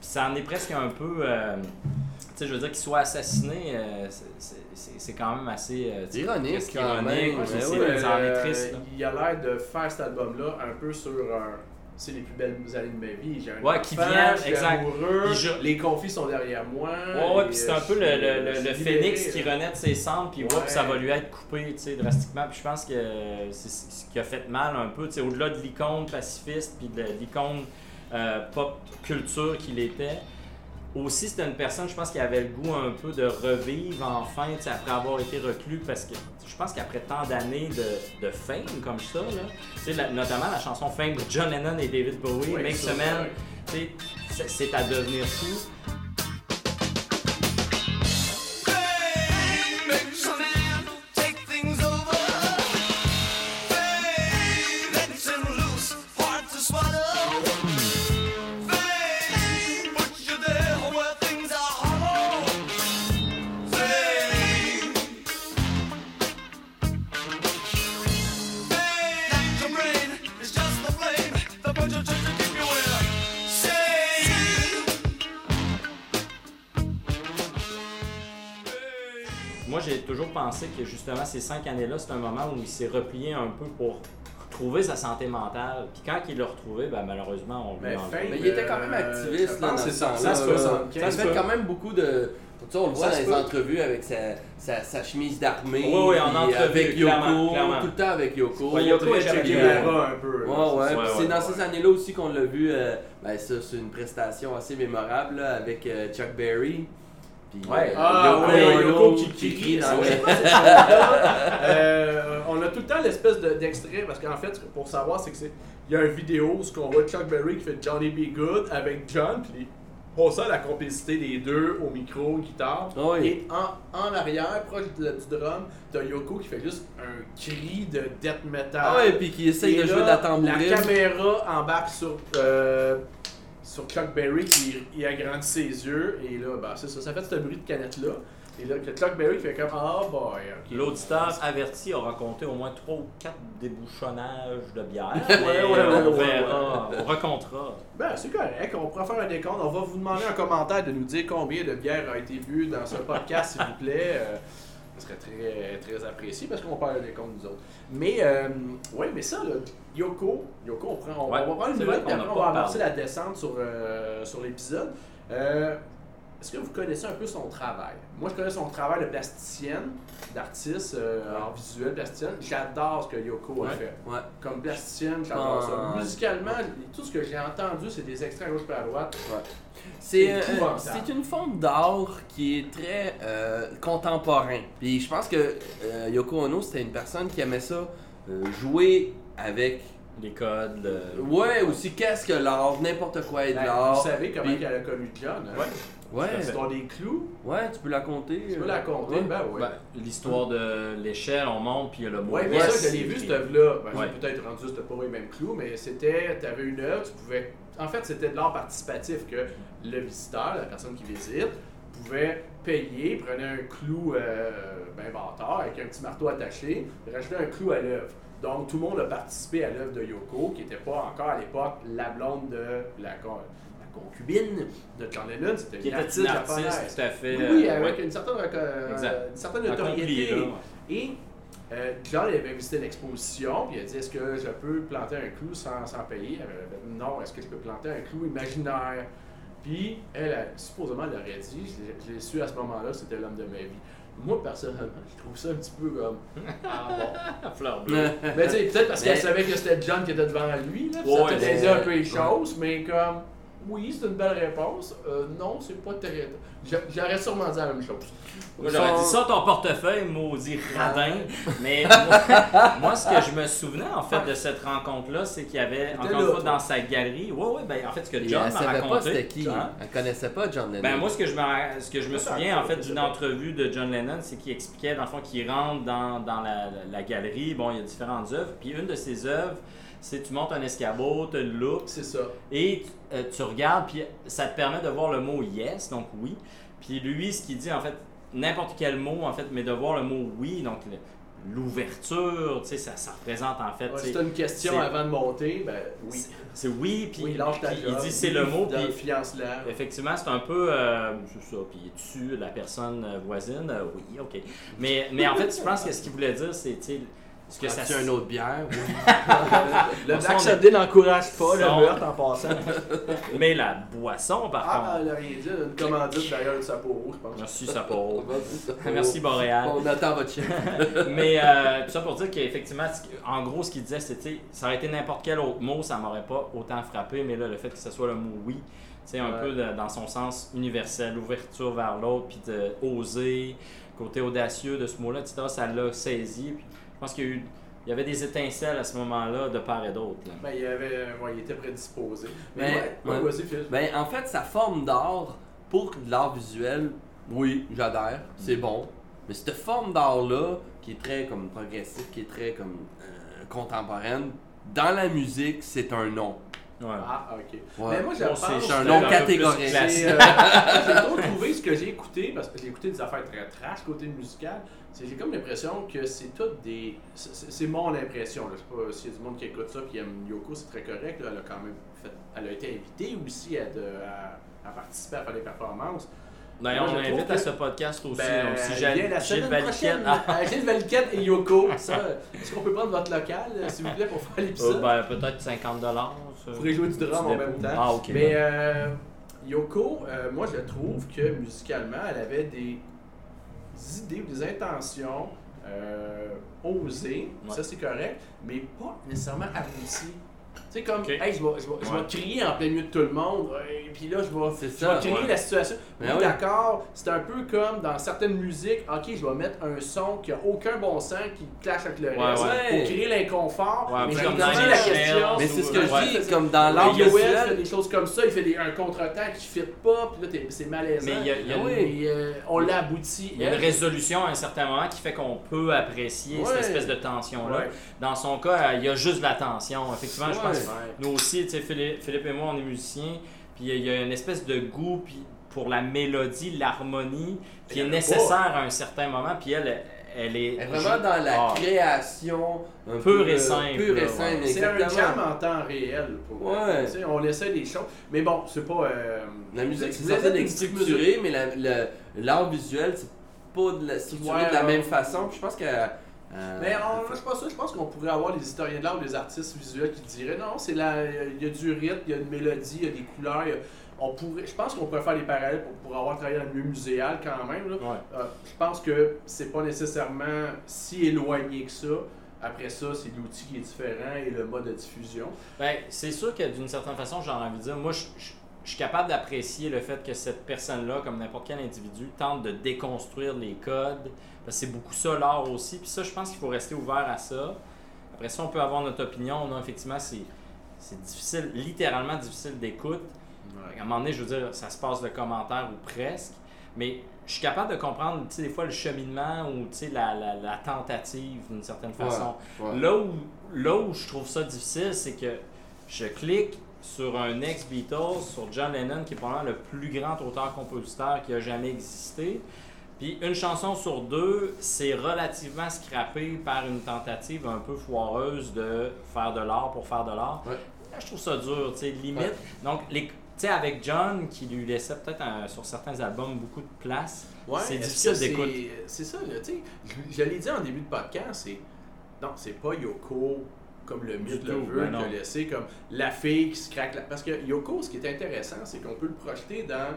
[SPEAKER 2] Ça en est presque un peu, euh, sais, je veux dire qu'il soit assassiné, euh, c'est- c'est- c'est c'est quand même assez euh,
[SPEAKER 4] Ironique, quand
[SPEAKER 2] ironique,
[SPEAKER 4] même.
[SPEAKER 2] c'est-
[SPEAKER 4] Ouais,
[SPEAKER 1] Euh,
[SPEAKER 2] triste.
[SPEAKER 1] il a l'air de faire cet album-là un peu sur un. C'est les plus belles années de ma vie. J'ai un
[SPEAKER 2] Ouais, qui exact.
[SPEAKER 1] amoureux,
[SPEAKER 2] je-
[SPEAKER 1] les conflits sont derrière moi.
[SPEAKER 2] Ouais, ouais,
[SPEAKER 1] et,
[SPEAKER 2] puis c'est
[SPEAKER 1] euh,
[SPEAKER 2] un peu
[SPEAKER 1] je
[SPEAKER 2] le, le, le, phénix qui
[SPEAKER 1] euh.
[SPEAKER 2] renaît de ses cendres, puis
[SPEAKER 1] Ouais.
[SPEAKER 2] ouais, ça va lui être coupé, tu sais, drastiquement. Puis je pense que c'est ce qui a fait mal un peu, tu sais, au-delà de l'icône pacifiste, puis de l'icône euh, pop culture qu'il était. Aussi, c'était une personne, je pense, qui avait le goût un peu de revivre enfin, après avoir été reclus, parce que je pense qu'après tant d'années de, de fame comme ça, là, la- notamment la chanson Fame de John Lennon et David Bowie,
[SPEAKER 1] Ouais,
[SPEAKER 2] Make c'est- c'est à devenir fou. Que justement ces cinq années-là, c'est un moment où il s'est replié un peu pour retrouver sa santé mentale. Puis quand il l'a retrouvé, ben, malheureusement, on lui
[SPEAKER 1] Mais
[SPEAKER 2] a enlevé.
[SPEAKER 4] Mais il était quand même activiste là, dans ce
[SPEAKER 1] c'est ça, se fait, ça.
[SPEAKER 4] Il
[SPEAKER 1] Ça
[SPEAKER 4] a
[SPEAKER 1] se
[SPEAKER 4] fait
[SPEAKER 1] fait.
[SPEAKER 4] quand même beaucoup de. Tu sais, on le voit
[SPEAKER 1] Ça
[SPEAKER 4] dans les
[SPEAKER 1] peut.
[SPEAKER 4] entrevues avec sa, sa, sa chemise d'armée.
[SPEAKER 2] Oui, oui, en entrevue,
[SPEAKER 4] Avec Yoko,
[SPEAKER 2] clairement, clairement.
[SPEAKER 4] tout le temps avec Yoko.
[SPEAKER 2] Ouais, Yoko est
[SPEAKER 1] Guevara un peu.
[SPEAKER 4] Ouais, ouais.
[SPEAKER 2] Ouais,
[SPEAKER 4] puis
[SPEAKER 2] ouais,
[SPEAKER 4] c'est dans
[SPEAKER 1] ouais.
[SPEAKER 4] ces années-là aussi qu'on l'a vu. euh, ben, ça, c'est une prestation assez mémorable là, avec euh, Chuck Berry. Puis,
[SPEAKER 2] Ouais.
[SPEAKER 4] euh,
[SPEAKER 1] Ah
[SPEAKER 4] Yoko
[SPEAKER 1] ouais, Yoko qui, qui
[SPEAKER 4] crie dans
[SPEAKER 1] Ouais. (laughs) Euh, on a tout le temps l'espèce de- d'extrait parce qu'en fait, pour savoir, c'est que c'est il y a une vidéo où on voit Chuck Berry qui fait Johnny B. Good avec John, puis on sent la complicité des deux au micro, guitare.
[SPEAKER 4] Ah oui.
[SPEAKER 1] Et en, en arrière, proche de- du drum, t'as Yoko qui fait juste un cri de death metal.
[SPEAKER 4] Ah ouais, puis qui essaye
[SPEAKER 1] Et
[SPEAKER 4] de
[SPEAKER 1] là,
[SPEAKER 4] jouer de la tambourine.
[SPEAKER 1] La caméra embarque sur, euh, sur Chuck Berry qui il agrandit ses yeux. Et là, bah, c'est ça. Ça fait ce bruit de canette-là. Et là, que Chuck Berry fait comme Ah, boy.
[SPEAKER 2] L'auditeur averti aura compté au moins 3 ou 4 débouchonnages de bière. (laughs)
[SPEAKER 1] Ouais, ouais, ouais,
[SPEAKER 2] on verra, on recomptera.
[SPEAKER 1] Ben, c'est correct. On pourra faire un décompte. On va vous demander en commentaire de nous dire combien de bières a été bu dans ce podcast, s'il vous plaît. Euh, ça serait très, très apprécié parce qu'on parle des comptes nous autres. Mais, euh, ouais, mais ça, là, Yoko, Yoko, on, prend, on,
[SPEAKER 2] Ouais,
[SPEAKER 1] on va prendre une minute, puis après, on va amorcer la descente sur, euh, sur l'épisode. Euh, est-ce que vous connaissez un peu son travail? Moi, je connais son travail de plasticienne, d'artiste euh, en visuel plasticienne. J'adore ce que Yoko a
[SPEAKER 2] Ouais.
[SPEAKER 1] fait.
[SPEAKER 4] Ouais.
[SPEAKER 1] Comme plasticienne, j'adore
[SPEAKER 4] Ah.
[SPEAKER 1] ça. Musicalement, tout ce que j'ai entendu, c'est des extraits à gauche et à droite.
[SPEAKER 4] C'est euh, c'est une forme d'art qui est très euh, contemporain. Puis je pense que Yoko Ono, c'était une personne qui aimait ça, jouer avec.
[SPEAKER 2] Les codes. le-
[SPEAKER 4] Ouais, aussi qu'est-ce que l'art, n'importe quoi est de
[SPEAKER 1] Ben,
[SPEAKER 4] l'art.
[SPEAKER 1] vous savez comment
[SPEAKER 4] Puis-
[SPEAKER 1] elle a connu John. Hein?
[SPEAKER 4] Ouais,
[SPEAKER 1] L'histoire des clous.
[SPEAKER 4] ouais, tu peux la compter.
[SPEAKER 1] Tu peux
[SPEAKER 4] euh,
[SPEAKER 1] la compter?
[SPEAKER 4] ouais.
[SPEAKER 1] Ben oui.
[SPEAKER 2] Ben, L'histoire de l'échelle, on monte, puis il y a le mot.
[SPEAKER 1] Ouais, mais
[SPEAKER 4] Yes.
[SPEAKER 1] ça, je l'ai vu, cette œuvre-là. Ben,
[SPEAKER 2] Ouais.
[SPEAKER 1] j'ai peut-être rendu, c'était pas les mêmes clous, mais c'était, tu avais une œuvre, tu pouvais. En fait, c'était de l'art participatif que le visiteur, la personne qui visite, pouvait payer, prenait un clou euh, ben bâtard avec un petit marteau attaché, rajoutait un clou à l'œuvre. Donc, tout le monde a participé à l'œuvre de Yoko, qui n'était pas encore à l'époque la blonde de la, la concubine de Lennon, c'était
[SPEAKER 2] Qui
[SPEAKER 1] une
[SPEAKER 2] était
[SPEAKER 1] artiste
[SPEAKER 2] une artiste tout à fait.
[SPEAKER 1] Oui, oui,
[SPEAKER 2] euh,
[SPEAKER 1] avec
[SPEAKER 2] ouais,
[SPEAKER 1] une certaine, une notoriété.
[SPEAKER 2] là, ouais.
[SPEAKER 1] Et euh, John il avait visité l'exposition, puis il a dit Est-ce que je peux planter un clou sans, sans payer? Elle avait fait Non, est-ce que je peux planter un clou imaginaire? Puis elle, a, supposément, elle aurait dit Je l'ai- je l'ai su à ce moment-là, c'était l'homme de ma vie. Moi, personnellement, je trouve ça un petit peu comme. Ah bon. (laughs)
[SPEAKER 2] Fleur bleue.
[SPEAKER 1] Mais tu sais, peut-être parce
[SPEAKER 4] Mais-
[SPEAKER 1] qu'elle savait que c'était John qui était devant lui, là.
[SPEAKER 2] Ouais,
[SPEAKER 1] ça
[SPEAKER 2] ouais,
[SPEAKER 1] peut
[SPEAKER 4] mais-
[SPEAKER 1] aider un peu les choses, mais comme. Oui, c'est une belle réponse. Euh, non, c'est pas très. J'a- J'aurais sûrement dit la même chose.
[SPEAKER 2] Moi, j'aurais dit ça, ton portefeuille, maudit radin. Mais (laughs) moi, moi, ce que je me souvenais, en fait, de cette rencontre-là, c'est qu'il y avait, encore une fois, dans sa galerie. Ouais, ouais, ben, en fait, ce que John
[SPEAKER 4] elle
[SPEAKER 2] m'a
[SPEAKER 4] savait
[SPEAKER 2] raconté.
[SPEAKER 4] pas c'était qui.
[SPEAKER 2] hein?
[SPEAKER 4] Elle connaissait pas John Lennon.
[SPEAKER 2] Ben moi ce que je me, ce que je me souviens en fait d'une entrevue de John Lennon, c'est qu'il expliquait dans le fond qu'il rentre dans, dans la, la galerie, bon il y a différentes œuvres, puis une de ses œuvres, c'est tu montes un escabeau, tu le look
[SPEAKER 1] C'est ça.
[SPEAKER 2] et euh, tu regardes puis ça te permet de voir le mot yes, donc oui. Puis lui ce qu'il dit en fait n'importe quel mot en fait, mais de voir le mot oui, donc l'ouverture, tu sais ça, ça représente en fait,
[SPEAKER 1] Ouais,
[SPEAKER 2] tu
[SPEAKER 1] si une question avant de monter, ben oui.
[SPEAKER 2] c'est- oui puis
[SPEAKER 1] oui,
[SPEAKER 2] il dit c'est le mot puis
[SPEAKER 1] fiance là.
[SPEAKER 2] Effectivement, c'est un peu. Euh, c'est ça, puis tue la personne euh, voisine. euh, oui, ok. Mais, mais en fait, je pense que ce qu'il voulait dire, c'est. Tu sais, Ce que ça
[SPEAKER 4] c'est un autre bière? oui. (laughs)
[SPEAKER 1] Le Black Sunday n'encourage pas le meurtre en passant. (laughs)
[SPEAKER 2] Mais la boisson, par
[SPEAKER 1] Ah,
[SPEAKER 2] contre.
[SPEAKER 1] elle a rien dit. elle a Une commandite d'ailleurs de sa peau rouge, je pense.
[SPEAKER 2] Merci, pour. (laughs) Merci, Boréal.
[SPEAKER 4] On attend votre chien.
[SPEAKER 2] Mais euh, tout ça pour dire qu'effectivement, en gros, ce qu'il disait, c'était ça aurait été n'importe quel autre mot, ça m'aurait pas autant frappé, mais là, le fait que ce soit le mot oui, c'est un
[SPEAKER 1] Ouais.
[SPEAKER 2] peu de- dans son sens universel, ouverture vers l'autre, puis de oser, côté audacieux de ce mot-là, ça l'a saisi. Puis pense qu'il y a eu. Il y avait des étincelles à ce moment-là de part et d'autre.
[SPEAKER 1] Ben, il, avait, ouais, il était prédisposé. Mais,
[SPEAKER 4] Mais-
[SPEAKER 1] ouais, ouais,
[SPEAKER 4] ouais.
[SPEAKER 1] vas-y, Phil.
[SPEAKER 4] Ben, en fait, sa forme d'art, pour de l'art visuel, oui, j'adhère, c'est bon. Mais cette forme d'art-là, qui est très comme progressif, qui est très comme euh, contemporaine, dans la musique, c'est un nom.
[SPEAKER 2] Ouais.
[SPEAKER 1] Ah, ok.
[SPEAKER 4] Ouais.
[SPEAKER 1] Mais moi,
[SPEAKER 2] Bon, c'est-
[SPEAKER 4] un nom catégorique.
[SPEAKER 1] J'ai euh, trop trouvé ce que j'ai écouté, parce que j'ai écouté des affaires très trash côté musical. J'ai comme l'impression que c'est toutes des. c'est- mon impression. Là. Je sais pas s'il y a du monde qui écoute ça puis aime Yoko, c'est très correct. là. Elle a quand même fait. Elle a été invitée aussi à, de- à- à participer à faire des performances.
[SPEAKER 2] D'ailleurs, on
[SPEAKER 1] je trouve
[SPEAKER 2] invite à ce podcast aussi.
[SPEAKER 1] Ben,
[SPEAKER 2] donc, si j'ai Gilles
[SPEAKER 1] semaine
[SPEAKER 2] Valiquette-
[SPEAKER 1] prochaine.
[SPEAKER 2] Ah, (laughs)
[SPEAKER 1] euh, Gilles Valiquette et Yoko. Ça, Est-ce qu'on peut prendre votre local, euh, s'il vous plaît, pour faire
[SPEAKER 2] euh,
[SPEAKER 1] l'épisode?
[SPEAKER 2] ben, peut-être 50 dollars.
[SPEAKER 1] Vous pourrez jouer du drum en même temps.
[SPEAKER 2] Ah, ok.
[SPEAKER 1] Mais euh, Yoko, euh, moi je trouve que musicalement, elle avait des idées ou des intentions euh, osées,
[SPEAKER 2] Ouais.
[SPEAKER 1] ça c'est correct, mais pas nécessairement abouties. Tu sais, comme,
[SPEAKER 2] Ok.
[SPEAKER 1] hey, je vais, je vais- je vais
[SPEAKER 2] Ouais.
[SPEAKER 1] crier en plein milieu de tout le monde, et puis là, je vais, je
[SPEAKER 4] ça,
[SPEAKER 1] vais créer
[SPEAKER 2] ouais.
[SPEAKER 1] la situation.
[SPEAKER 4] Ben
[SPEAKER 1] Oui,
[SPEAKER 4] oui.
[SPEAKER 1] d'accord, c'est un peu comme dans certaines musiques, ok, je vais mettre un son qui a aucun bon sens, qui clash avec le
[SPEAKER 2] Ouais,
[SPEAKER 1] reste,
[SPEAKER 4] ouais.
[SPEAKER 1] pour créer l'inconfort,
[SPEAKER 2] Ouais,
[SPEAKER 1] mais je vais poser la question.
[SPEAKER 4] Mais c'est ce que
[SPEAKER 2] Ouais.
[SPEAKER 4] je dis, comme dans l'art visuel.
[SPEAKER 1] des choses comme ça, il fait des, un contretemps qui ne fit pas, puis là t'es- c'est malaisant.
[SPEAKER 2] Mais il y a- y a
[SPEAKER 4] Ah
[SPEAKER 2] une-
[SPEAKER 4] oui.
[SPEAKER 1] Mais, euh, on l'a abouti.
[SPEAKER 2] Il y a une résolution à un certain moment qui fait qu'on peut apprécier
[SPEAKER 1] Ouais.
[SPEAKER 2] cette espèce de tension-là.
[SPEAKER 1] Ouais.
[SPEAKER 2] Dans son cas, euh, il y a juste la tension. Effectivement, je pense. Nous aussi, tu sais, Philippe, Philippe et moi, on est musiciens, puis il y a une espèce de goût puis pour la mélodie, l'harmonie, qui est nécessaire à un certain moment, puis elle, elle est...
[SPEAKER 4] Elle est vraiment dans la
[SPEAKER 2] Ah.
[SPEAKER 4] création un
[SPEAKER 2] Pure et simple,
[SPEAKER 4] Pure et simple,
[SPEAKER 2] ouais.
[SPEAKER 1] C'est un jam en temps réel. Pour,
[SPEAKER 4] Ouais.
[SPEAKER 1] tu sais, on essaie des choses. Mais bon, c'est pas. euh,
[SPEAKER 4] La musique, c'est
[SPEAKER 1] petite
[SPEAKER 4] structuré, mais la- le- l'art visuel, c'est pas de la, structuré
[SPEAKER 1] Ouais,
[SPEAKER 4] de la même façon. Puis je pense que. Euh,
[SPEAKER 1] Mais on, moi, je pense. Je pense qu'on pourrait avoir des historiens de l'art ou des artistes visuels qui diraient non, c'est la, il y a du rythme, il y a une mélodie, il y a des couleurs. il y a- on pourrait, je pense qu'on pourrait faire des parallèles pour, pour avoir travaillé dans le milieu muséal quand même. Là.
[SPEAKER 2] Ouais.
[SPEAKER 1] Euh, je pense que c'est pas nécessairement si éloigné que ça. Après ça, c'est l'outil qui est différent et le mode de diffusion.
[SPEAKER 2] Ben, c'est sûr que d'une certaine façon, j'ai envie de dire, moi, je, je- je suis capable d'apprécier le fait que cette personne-là, comme n'importe quel individu, tente de déconstruire les codes. Parce que c'est beaucoup ça l'art aussi. Puis ça, je pense qu'il faut rester ouvert à ça. Après ça, on peut avoir notre opinion. Non, effectivement, c'est, c'est difficile, littéralement difficile d'écoute. À un moment donné, je veux dire, ça se passe de commentaires ou presque. Mais je suis capable de comprendre, tu sais, des fois, le cheminement ou, tu sais, la, la, la tentative d'une certaine façon.
[SPEAKER 4] ouais.
[SPEAKER 2] Là, où, là où je trouve ça difficile, c'est que je clique sur un ex-Beatles, sur John Lennon, qui est probablement le plus grand auteur-compositeur qui a jamais existé. Puis une chanson sur deux, c'est relativement scrappé par une tentative un peu foireuse de faire de l'art pour faire de l'art.
[SPEAKER 4] Ouais.
[SPEAKER 2] Là, je trouve ça dur, tu sais, limite.
[SPEAKER 4] Ouais.
[SPEAKER 2] Donc, les, tu sais, avec John, qui lui laissait peut-être sur certains albums beaucoup de place,
[SPEAKER 1] Ouais,
[SPEAKER 2] c'est difficile
[SPEAKER 1] c'est-
[SPEAKER 2] d'écouter.
[SPEAKER 1] C'est ça, tu sais. L'ai dit en début de podcast, c'est. Non, c'est pas Yoko comme le mythe le veut,
[SPEAKER 2] ben
[SPEAKER 1] laissé comme la fille qui se craque la. Parce que Yoko, ce qui est intéressant, c'est qu'on peut le projeter dans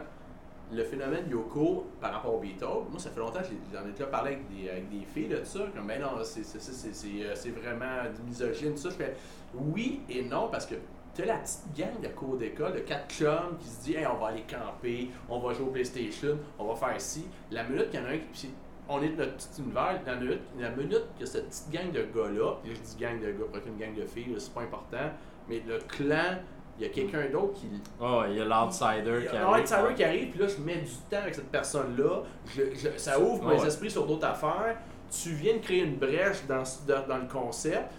[SPEAKER 1] le phénomène Yoko par rapport aux Beatles, moi ça fait longtemps que j'en ai déjà parlé avec des, avec des filles de ça, comme ben non, c'est euh, vraiment misogyne, ça. Je fais oui et non parce que tu la petite gang de cours d'école, de quatre chums qui se dit hey, on va aller camper, on va jouer au PlayStation, on va faire ci. La minute qu'il y en a un qui. On est notre petit univers, la minute, la minute que cette petite gang de gars-là, je dis gang de gars, pas une gang de filles, c'est pas important, mais le clan, il y a quelqu'un d'autre qui
[SPEAKER 2] Oh, il y a l'outsider qui arrive.
[SPEAKER 1] outsider qui arrive, puis là, je mets du temps avec cette personne-là. Je, je- ça ouvre mes
[SPEAKER 2] Ouais.
[SPEAKER 1] esprits sur d'autres affaires. Tu viens de créer une brèche dans, dans, dans le concept.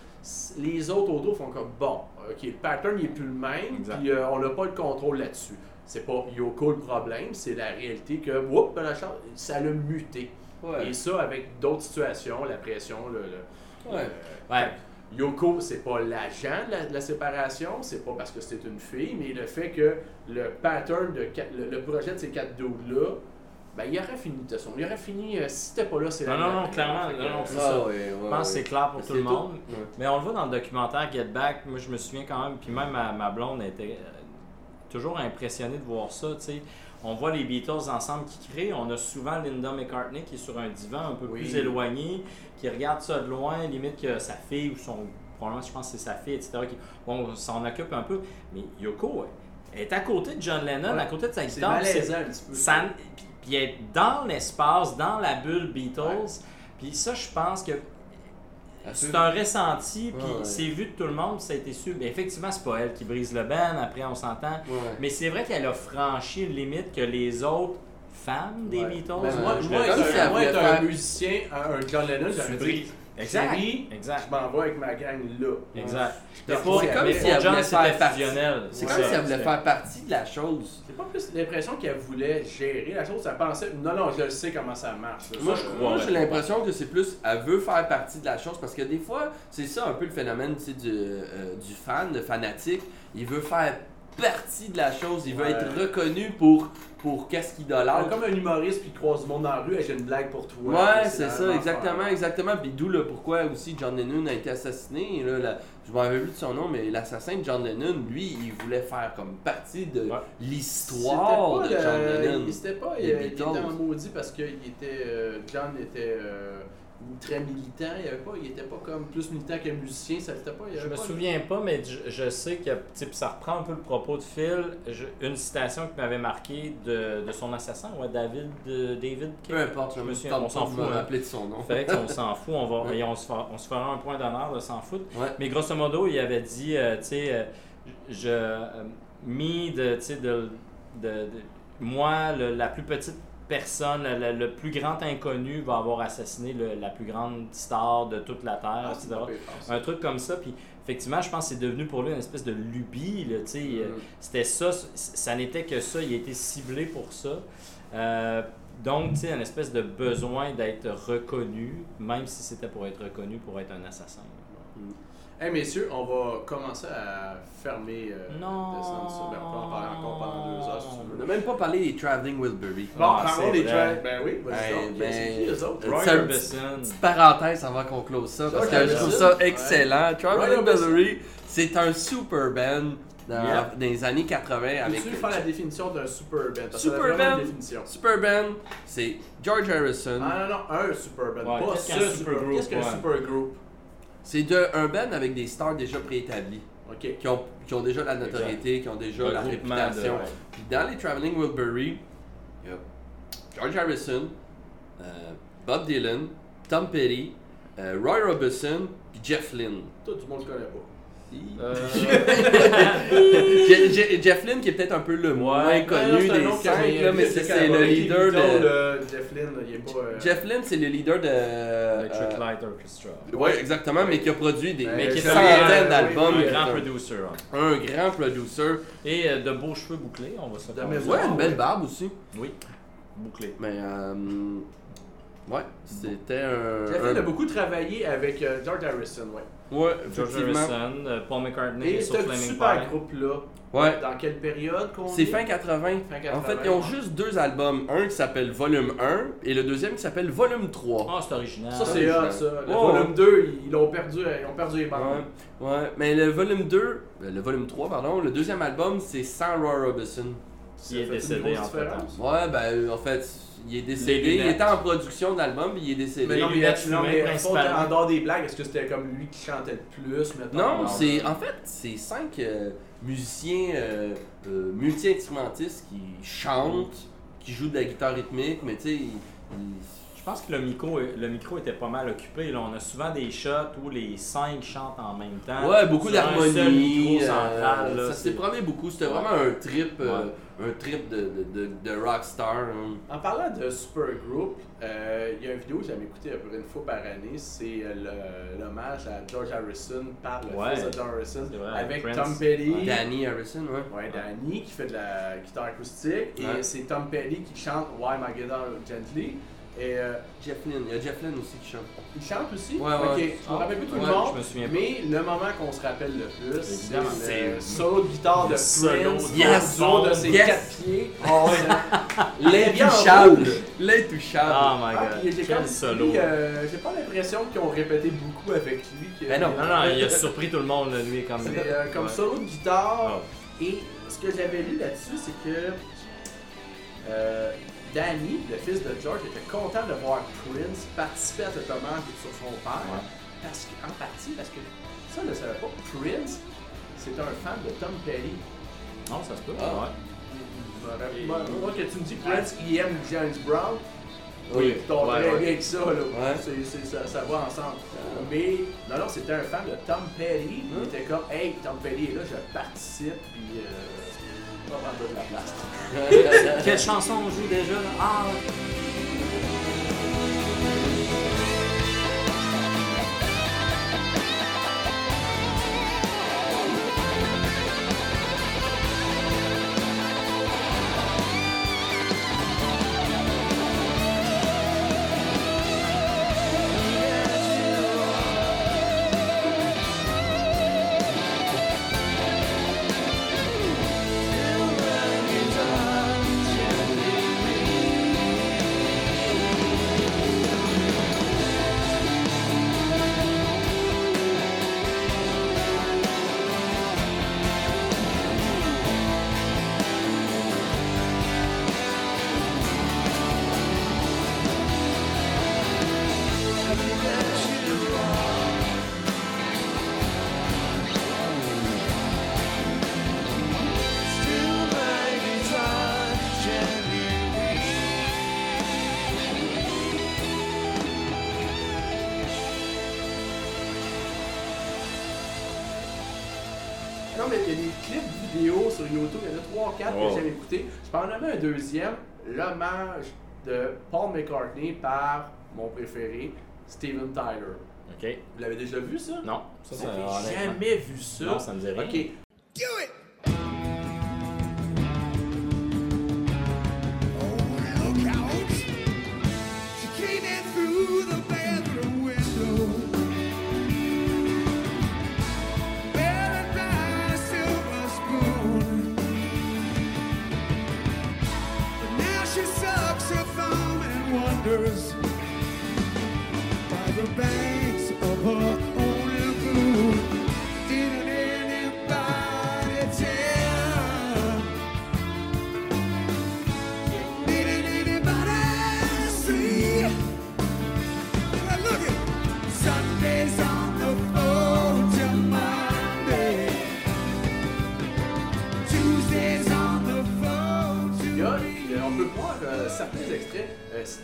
[SPEAKER 1] Les autres autour font comme bon, ok, le pattern n'est plus le même, puis euh, on n'a pas le contrôle là-dessus. C'est pas Yoko le problème, c'est la réalité que, whoop, la chance, ça l'a muté.
[SPEAKER 4] Ouais.
[SPEAKER 1] Et ça, avec d'autres situations, la pression, le. le-
[SPEAKER 4] Ouais.
[SPEAKER 1] le-
[SPEAKER 2] Ouais.
[SPEAKER 1] Yoko, c'est pas l'agent de la, de la séparation, c'est pas parce que c'est une fille, mais le fait que le pattern, de quatre- le, le projet de ces quatre dudes-là, ben, il aurait fini de toute façon. Il aurait fini, euh, si c'était pas là, c'est
[SPEAKER 2] Non, non, non, clairement,
[SPEAKER 1] euh,
[SPEAKER 2] non, non, c'est
[SPEAKER 4] Ah,
[SPEAKER 2] ça.
[SPEAKER 4] ouais, ouais,
[SPEAKER 2] Je pense que c'est clair pour tout le monde.
[SPEAKER 4] Ouais.
[SPEAKER 2] Mais on le voit dans le documentaire Get Back. Moi, je me souviens quand même, puis même ma, ma blonde était euh, toujours impressionnée de voir ça. tu sais. On voit les Beatles ensemble qui créent. On a souvent Linda McCartney qui est sur un divan un peu
[SPEAKER 1] Oui.
[SPEAKER 2] plus éloigné, qui regarde ça de loin, limite que sa fille ou son. Probablement, je pense que c'est sa fille, etc., qui bon, s'en occupe un peu. Mais Yoko, elle est à côté de John Lennon,
[SPEAKER 1] Ouais.
[SPEAKER 2] à côté de sa
[SPEAKER 1] C'est
[SPEAKER 2] guitare. puis
[SPEAKER 1] malaisant un petit peu.
[SPEAKER 2] ça, puis- puis elle est dans l'espace, dans la bulle Beatles. Puis ça, je pense que c'est un ressenti, puis
[SPEAKER 4] Ouais, ouais.
[SPEAKER 2] c'est vu de tout le monde, ça a été su. Mais effectivement, c'est pas elle qui brise le ban, après on s'entend.
[SPEAKER 4] Ouais.
[SPEAKER 2] Mais c'est vrai qu'elle a franchi une limite que les autres femmes des
[SPEAKER 1] Ouais.
[SPEAKER 2] Beatles.
[SPEAKER 1] Ben, moi,
[SPEAKER 4] Ouais.
[SPEAKER 1] moi,
[SPEAKER 4] Comme
[SPEAKER 1] être un- moi, être musicien, un, John Lennon, j'aurais dit.
[SPEAKER 2] Exact. Exact.
[SPEAKER 1] je m'en vais avec ma gang là.
[SPEAKER 2] Exact.
[SPEAKER 1] C'est comme
[SPEAKER 4] si elle voulait faire. C'est comme si elle voulait faire partie de la chose.
[SPEAKER 1] J'ai pas plus l'impression qu'elle voulait gérer la chose, elle pensait, non, non, je sais comment ça marche. là.
[SPEAKER 4] Moi,
[SPEAKER 1] Ça,
[SPEAKER 4] je- moi,
[SPEAKER 2] ouais.
[SPEAKER 4] j'ai l'impression que c'est plus, elle veut faire partie de la chose parce que des fois, c'est ça un peu le phénomène tu sais, du, euh, du fan, le fanatique. Il veut faire partie de la chose, il veut
[SPEAKER 1] Ouais.
[SPEAKER 4] être reconnu pour, pour qu'est-ce qu'il idolâtre.
[SPEAKER 1] Comme un humoriste qui croise du monde dans la rue, j'ai une blague pour toi.
[SPEAKER 4] Ouais, c'est ça, exactement, exactement. Puis d'où le pourquoi aussi John Lennon a été assassiné. Là, la- je m'en rappelle plus de son nom, mais l'assassin de John Lennon, lui, il voulait faire comme partie de
[SPEAKER 2] Ouais.
[SPEAKER 4] l'histoire de John
[SPEAKER 1] le-
[SPEAKER 4] Lennon.
[SPEAKER 1] il- C'était pas, il, était en maudit parce que il était, euh, John était euh, très militant. Il, avait pas, il était pas comme plus militant que musicien. Ça, pas, il
[SPEAKER 2] Je me
[SPEAKER 1] pas-
[SPEAKER 2] souviens pas, mais je, je sais que, tu sais, puis ça reprend un peu le propos de Phil, je- une citation qui m'avait marqué de, de son assassin, ouais, David, de, David
[SPEAKER 4] Peu importe,
[SPEAKER 2] Je me souviens, on s'en fout, hein.
[SPEAKER 4] de son nom.
[SPEAKER 2] Fait qu'on s'en fout, on, va, (laughs)
[SPEAKER 4] Ouais.
[SPEAKER 2] et on, se fera, on se fera un point d'honneur de s'en foutre.
[SPEAKER 4] Ouais.
[SPEAKER 2] Mais grosso modo, il avait dit, euh, tu sais, euh, je, euh, me, de, tu sais, de, de, de- moi, le- la plus petite personne, le, le plus grand inconnu va avoir assassiné le- la plus grande star de toute la Terre,
[SPEAKER 1] Ah,
[SPEAKER 2] etc. Un truc comme ça, puis effectivement, je pense que c'est devenu pour lui une espèce de lubie, là, tu sais.
[SPEAKER 4] Mm.
[SPEAKER 2] C'était ça, ça n'était que ça, il a été ciblé pour ça. Euh, donc, tu sais, une espèce de besoin d'être reconnu, même si c'était pour être reconnu, pour être un assassin.
[SPEAKER 1] Hey messieurs, on va commencer à fermer euh,
[SPEAKER 2] Non.
[SPEAKER 1] descendre ça. Ben, on peut en parler encore pendant deux heures si tu
[SPEAKER 4] On
[SPEAKER 1] veux.
[SPEAKER 4] n'a même pas parlé des Traveling Wilbury.
[SPEAKER 1] Bon,
[SPEAKER 2] Ah,
[SPEAKER 1] parlons des tracks. Ben oui, vas-y
[SPEAKER 4] Hey,
[SPEAKER 1] donc.
[SPEAKER 4] ben,
[SPEAKER 1] C'est qui autres?
[SPEAKER 4] C'est un
[SPEAKER 2] Orbison.
[SPEAKER 4] Petite parenthèse avant qu'on close ça, parce que je trouve ça excellent. Traveling. Wilbury, c'est un super band dans,
[SPEAKER 2] Yep.
[SPEAKER 4] dans les années 80 avec.
[SPEAKER 1] Peux-tu faire la définition d'un super band? Parce
[SPEAKER 4] Super band. Super band, c'est George Harrison.
[SPEAKER 1] Ah non, non, un super band.
[SPEAKER 2] Ouais,
[SPEAKER 1] pas ce
[SPEAKER 2] qu'un
[SPEAKER 1] super
[SPEAKER 2] super
[SPEAKER 1] group. Qu'est-ce qu'un
[SPEAKER 2] ouais.
[SPEAKER 1] super group?
[SPEAKER 4] C'est de- un band avec des stars déjà préétablis,
[SPEAKER 1] Ok.
[SPEAKER 4] qui ont, qui ont déjà la notoriété, qui ont déjà la
[SPEAKER 2] de-
[SPEAKER 4] réputation.
[SPEAKER 2] ouais.
[SPEAKER 4] Puis dans les Traveling Wilbury, il y a George Harrison, euh, Bob Dylan, Tom Petty, euh, Roy puis Jeff Lynne.
[SPEAKER 1] Tout le monde ne connaît pas.
[SPEAKER 2] Euh, (laughs)
[SPEAKER 4] Je- Je- Jeff Lynne qui est peut-être un peu le moins connu des cinq, là, mais c'est le leader de...
[SPEAKER 1] Jeff Lynne, là, il est pas. euh,
[SPEAKER 4] Jeff Lynne, c'est le leader de...
[SPEAKER 2] Electric
[SPEAKER 4] euh,
[SPEAKER 2] Light Orchestra.
[SPEAKER 4] Ouais, exactement, mais qui a produit des
[SPEAKER 1] Mais qui est
[SPEAKER 4] des
[SPEAKER 1] un-
[SPEAKER 4] centaines
[SPEAKER 1] oui,
[SPEAKER 4] d'albums.
[SPEAKER 1] oui,
[SPEAKER 2] Un grand producer. hein.
[SPEAKER 4] un grand producer.
[SPEAKER 2] Et euh, de beaux cheveux bouclés, on va se
[SPEAKER 1] maison.
[SPEAKER 4] Ouais, une belle barbe aussi.
[SPEAKER 2] Oui, bouclés.
[SPEAKER 4] Mais, euh, ouais, c'était un...
[SPEAKER 1] Jeff
[SPEAKER 4] un-
[SPEAKER 1] Lynne a beaucoup travaillé avec euh, George Harrison, ouais.
[SPEAKER 4] Ouais,
[SPEAKER 2] George. Harrison, euh, Paul McCartney
[SPEAKER 1] Et
[SPEAKER 2] sur
[SPEAKER 1] ce
[SPEAKER 2] Flaming
[SPEAKER 1] super
[SPEAKER 2] Pie.
[SPEAKER 1] groupe-là,
[SPEAKER 4] Ouais.
[SPEAKER 1] dans quelle période qu'on
[SPEAKER 4] C'est
[SPEAKER 1] est?
[SPEAKER 4] fin 80.
[SPEAKER 1] Fin
[SPEAKER 4] En
[SPEAKER 1] 80,
[SPEAKER 4] fait, ils ont
[SPEAKER 1] ouais.
[SPEAKER 4] juste deux albums. Un qui s'appelle Volume 1 et le deuxième qui s'appelle Volume 3.
[SPEAKER 2] Ah, c'est original.
[SPEAKER 1] Ça, c'est hot, ça. Le volume 2, ils l'ont perdu, ils ont perdu les bandes.
[SPEAKER 4] Ouais, ouais. Mais le volume 2, euh, le volume 3, pardon, le deuxième album, c'est sans Roy Orbison.
[SPEAKER 1] Ça
[SPEAKER 2] est
[SPEAKER 1] fait une
[SPEAKER 2] décédé
[SPEAKER 1] grosse
[SPEAKER 2] entre-temps.
[SPEAKER 1] différence.
[SPEAKER 4] Ouais, ben en fait, il est décédé. Il était en production d'album, puis il est décédé.
[SPEAKER 1] Mais non, mais,
[SPEAKER 2] lunettes
[SPEAKER 1] non, mais en dehors des blagues, est-ce que c'était comme lui qui chantait le plus mettons?
[SPEAKER 4] Non, c'est
[SPEAKER 2] non.
[SPEAKER 4] en fait c'est cinq euh, musiciens euh, euh, multi-instrumentistes qui chantent, qui jouent de la guitare rythmique, mais tu sais,
[SPEAKER 2] Je pense que le micro, le micro était pas mal occupé. Là. On a souvent des shots où les cinq chantent en même temps.
[SPEAKER 4] ouais, beaucoup d'harmonie. euh, ça s'est promené beaucoup. C'était
[SPEAKER 2] Ouais.
[SPEAKER 4] vraiment un trip, euh, un trip de, de, de, de rockstar. hein.
[SPEAKER 1] En parlant de supergroup, euh, il y a une vidéo que j'avais écoutée à peu près une fois par année, c'est euh, le- l'hommage à George Harrison par le
[SPEAKER 2] Ouais.
[SPEAKER 1] fils de George Harrison
[SPEAKER 2] vrai,
[SPEAKER 1] avec
[SPEAKER 2] Prince.
[SPEAKER 1] Tom Petty.
[SPEAKER 4] Danny Harrison, ouais.
[SPEAKER 1] Ouais, Danny qui fait de la guitare acoustique
[SPEAKER 4] Ouais.
[SPEAKER 1] et c'est Tom Petty qui chante Why My Guitar Gently. Et euh,
[SPEAKER 4] Jeff Lynne, il y a Jeff Lynne aussi qui chante.
[SPEAKER 1] il chante aussi?
[SPEAKER 4] Ouais, ouais.
[SPEAKER 1] Ok, je me
[SPEAKER 2] Ah,
[SPEAKER 1] rappelle plus tout
[SPEAKER 4] ouais,
[SPEAKER 1] le monde.
[SPEAKER 2] je me souviens pas.
[SPEAKER 1] Mais le moment qu'on se rappelle le plus, c'est le solo de guitare de Prince
[SPEAKER 4] Yes!
[SPEAKER 1] de ses
[SPEAKER 4] Yes!
[SPEAKER 1] quatre pieds. Oh. (laughs)
[SPEAKER 4] L'intouchable! L'intouchable!
[SPEAKER 2] Oh my
[SPEAKER 1] Ah,
[SPEAKER 2] god.
[SPEAKER 1] puis j'ai
[SPEAKER 2] Quel
[SPEAKER 1] comme
[SPEAKER 2] solo.
[SPEAKER 1] euh, J'ai pas l'impression qu'ils ont répété beaucoup avec lui. que-
[SPEAKER 4] Ben non.
[SPEAKER 2] Non, non, il a (laughs) surpris tout le monde, lui, comme.
[SPEAKER 1] C'est euh, comme
[SPEAKER 2] Ouais.
[SPEAKER 1] solo de guitare.
[SPEAKER 2] Ah.
[SPEAKER 1] Et ce que j'avais lu là-dessus, c'est que euh, Danny, le fils de George, était content de voir Prince participer à cet hommage sur son père.
[SPEAKER 2] Ouais.
[SPEAKER 1] Parce que, en partie parce que, ça, ne savais pas, Prince, c'est un fan de Tom Petty.
[SPEAKER 2] Non, ça se peut.
[SPEAKER 4] Ah.
[SPEAKER 2] Ouais.
[SPEAKER 1] Moi, que tu me dis Prince, il aime James Brown,
[SPEAKER 4] Oui.
[SPEAKER 1] tu t'en
[SPEAKER 2] Ouais, ouais.
[SPEAKER 1] bien que ça, là.
[SPEAKER 4] Ouais.
[SPEAKER 1] C'est- c'est- ça, ça va ensemble. Mais, non, non, c'était un fan de Tom Petty. Il
[SPEAKER 4] Hein?
[SPEAKER 1] était comme, hey, Tom Petty est là, je participe, puis euh,
[SPEAKER 2] Quelle chanson on joue déjà? Ah,
[SPEAKER 1] Un deuxième, l'hommage de Paul McCartney par mon préféré, Steven Tyler.
[SPEAKER 2] ok.
[SPEAKER 1] Vous l'avez déjà vu ça?
[SPEAKER 2] Non, ça, ça
[SPEAKER 1] jamais vu ça?
[SPEAKER 2] Non, ça me dit rien.
[SPEAKER 1] Ok.
[SPEAKER 5] Look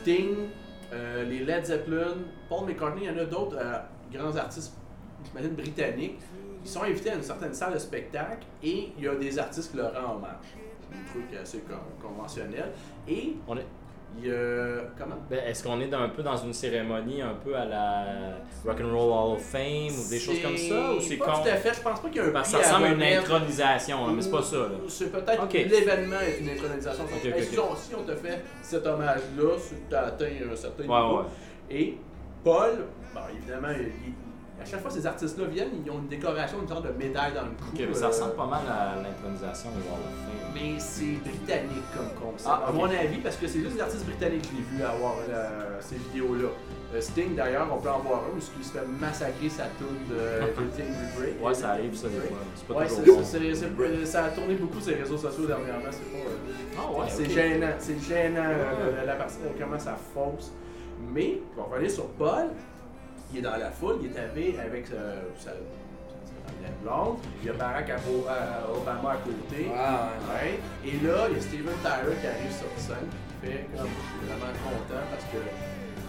[SPEAKER 1] Sting, euh, les Led Zeppelin, Paul McCartney, il y en a d'autres euh, grands artistes, j'imagine britanniques, qui sont invités à une certaine salle de spectacle et il y a des artistes qui leur rendent hommage. C'est un truc assez con- conventionnel. Et
[SPEAKER 2] On est...
[SPEAKER 1] il. Comment?
[SPEAKER 2] Ben, Est-ce qu'on est dans- un peu dans une cérémonie un peu à la Rock'n'Roll Hall of Fame ou des choses comme ça? Ou c'est
[SPEAKER 1] pas
[SPEAKER 2] con?
[SPEAKER 1] tout à fait. Je pense pas qu'il y a un
[SPEAKER 2] Parce que ça ressemble à une intronisation, là, mais c'est pas ça.
[SPEAKER 1] C'est peut-être
[SPEAKER 2] Ok.
[SPEAKER 1] l'événement est une intronisation.
[SPEAKER 2] Ok,
[SPEAKER 1] Hey,
[SPEAKER 2] ok,
[SPEAKER 1] si, on, si on te fait cet hommage-là, tu as atteint un certain
[SPEAKER 2] Ouais,
[SPEAKER 1] niveau.
[SPEAKER 2] ouais.
[SPEAKER 1] Et Paul, bon, évidemment, il, à chaque fois que ces artistes-là viennent, ils ont une décoration, une sorte de médaille dans le cou.
[SPEAKER 2] Mais ça
[SPEAKER 1] euh,
[SPEAKER 2] ressemble pas mal à l'intronisation au Wall of Fame.
[SPEAKER 1] Mais c'est britannique comme concept.
[SPEAKER 2] Ah,
[SPEAKER 1] À mon avis, parce que c'est juste des artistes britanniques que j'ai vu avoir euh, ces vidéos-là. Euh, Sting, d'ailleurs, on peut en voir un où il se fait massacrer sa toune de (laughs) Everything Break.
[SPEAKER 2] Ouais, ça arrive ça des fois. C'est pas
[SPEAKER 1] Ouais,
[SPEAKER 2] toujours
[SPEAKER 1] ça a tourné beaucoup sur les réseaux sociaux dernièrement. C'est pas. euh,
[SPEAKER 2] Ah ouais,
[SPEAKER 1] c'est gênant, c'est gênant euh, la, la partie, euh, comment ça fausse. Mais, pour revenir sur Paul, il est dans la foule, il est avec, avec euh, sa, sa- sa blonde, il y a Barack euh, Obama à côté. Ouais. Et là, il y a Steven Tyler qui arrive sur scène, qui fait comme je suis vraiment content parce que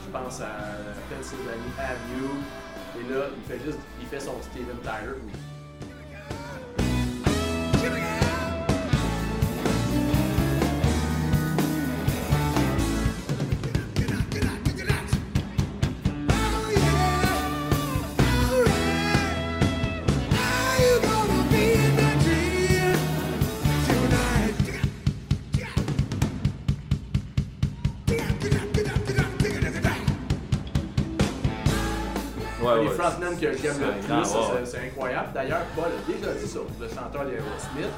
[SPEAKER 1] je pense à Pennsylvania Avenue. Et là, il fait juste, il fait son Steven Tyler. Que j'aime
[SPEAKER 2] c'est
[SPEAKER 1] le plus,
[SPEAKER 2] ouais,
[SPEAKER 1] c'est- incroyable. D'ailleurs, Paul a déjà dit sur le chanteur d'Aerosmith,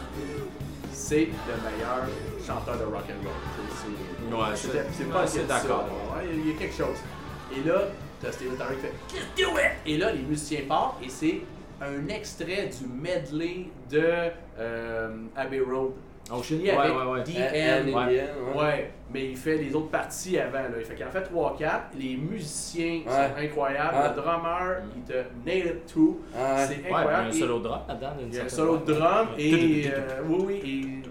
[SPEAKER 1] c'est le meilleur chanteur de rock and roll. C'est-
[SPEAKER 2] Ouais,
[SPEAKER 1] pas ça,
[SPEAKER 2] d'accord.
[SPEAKER 1] Il y a quelque chose. Et là, t'as Steven Tyler qui fait Just do it! Et là, les musiciens partent et c'est un extrait du medley de euh, Abbey Road.
[SPEAKER 2] Oh, shit. Ouais,
[SPEAKER 1] avec
[SPEAKER 2] ouais, ouais.
[SPEAKER 1] Mais il fait les autres parties avant. Là. Il fait qu'il en fait 3-4. Les musiciens
[SPEAKER 4] Ouais.
[SPEAKER 1] sont incroyables.
[SPEAKER 4] Ouais.
[SPEAKER 1] Le drummer, il te nail it too.
[SPEAKER 4] Ah, ouais.
[SPEAKER 1] C'est
[SPEAKER 2] Ouais, il y a
[SPEAKER 1] incroyable.
[SPEAKER 2] un solo drum là-dedans.
[SPEAKER 1] il y a un solo drum et euh, oui, oui,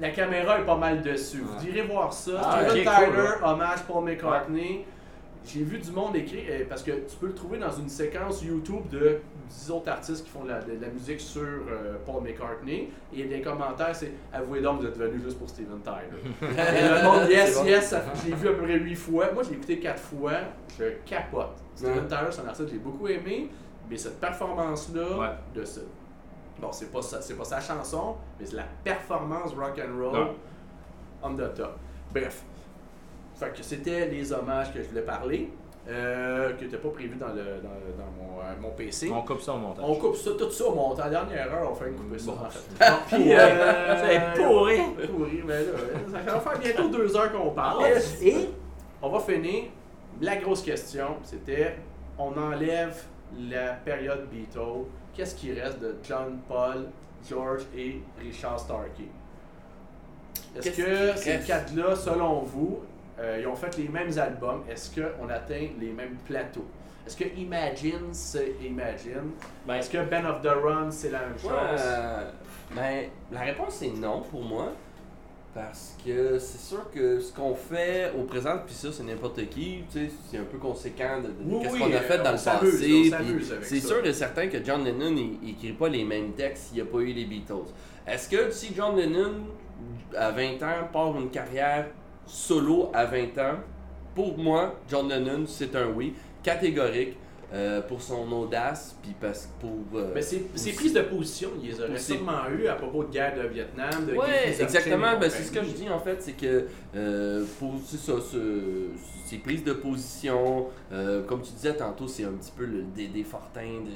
[SPEAKER 1] la caméra est pas mal dessus. Vous direz voir ça.
[SPEAKER 2] Ah,
[SPEAKER 1] Steven
[SPEAKER 2] cool,
[SPEAKER 1] Tyler, hommage Paul McCartney. J'ai vu du monde écrire, euh, parce que tu peux le trouver dans une séquence YouTube de 10 autres artistes qui font de la, de la musique sur euh, Paul McCartney. Et les commentaires, c'est Avouez donc, vous êtes venu juste pour Steven Tyler. (laughs) Et le monde, yes,
[SPEAKER 4] bon.
[SPEAKER 1] yes, l'ai vu à peu près 8 fois. Moi, je l'ai écouté 4 fois. Je capote. Steven. Tyler, c'est un artiste que j'ai beaucoup aimé. Mais cette performance-là,
[SPEAKER 2] Ouais.
[SPEAKER 1] de ce. Bon, c'est pas, sa- c'est pas sa chanson, mais c'est la performance rock and roll
[SPEAKER 2] Ouais.
[SPEAKER 1] on the top. Bref. Fait que c'était les hommages que je voulais parler, euh, qui n'étaient pas prévus dans, le, dans, dans mon, euh, mon PC.
[SPEAKER 2] On coupe ça au montage.
[SPEAKER 1] On coupe ça, tout ça au montant. À la dernière heure, on fait couper ça.
[SPEAKER 2] Bon.
[SPEAKER 1] en fait. (laughs) Puis, euh,
[SPEAKER 2] C'est pourri.
[SPEAKER 1] pourri, mais là, ça va faire bientôt deux heures qu'on parle.
[SPEAKER 2] Ah,
[SPEAKER 1] Et on va finir. La grosse question, c'était on enlève la période Beatles. Qu'est-ce qui reste de John, Paul, George et Richard Starkey? Est-ce
[SPEAKER 4] Qu'est-ce
[SPEAKER 1] que
[SPEAKER 4] qui
[SPEAKER 1] ces quatre-là, selon vous, euh, ils ont fait les mêmes albums? Est-ce qu'on atteint les mêmes plateaux? Est-ce que Imagine, c'est Imagine?
[SPEAKER 2] Ben,
[SPEAKER 1] Est-ce que Ben of the Run, c'est la même chose?
[SPEAKER 4] Euh, ben, la réponse est non pour moi. Parce que c'est sûr que ce qu'on fait au présent, puis ça, c'est n'importe qui, tu sais, c'est un peu conséquent de, de
[SPEAKER 1] Oui,
[SPEAKER 4] ce
[SPEAKER 1] oui,
[SPEAKER 4] qu'on a fait dans le passé. C'est sûr et certain que John Lennon, il n'écrit pas les mêmes textes s'il n'y a pas eu les Beatles. Est-ce que si John Lennon, à 20 ans, part une carrière solo à 20 ans, pour moi, John Lennon, c'est un oui, catégorique. euh, pour son audace, puis parce pour. euh,
[SPEAKER 1] Mais
[SPEAKER 4] aussi-
[SPEAKER 1] prises de position, ils les
[SPEAKER 4] Aussi.
[SPEAKER 1] sûrement eu à propos de guerre de Vietnam, de
[SPEAKER 4] Ouais,
[SPEAKER 1] Gay
[SPEAKER 4] exactement. Ben, c'est ce que je dis en fait, c'est que euh, pour c'est ça, ce- ces prises de position, euh, comme tu disais tantôt, c'est un petit peu le Dédé Fortin de,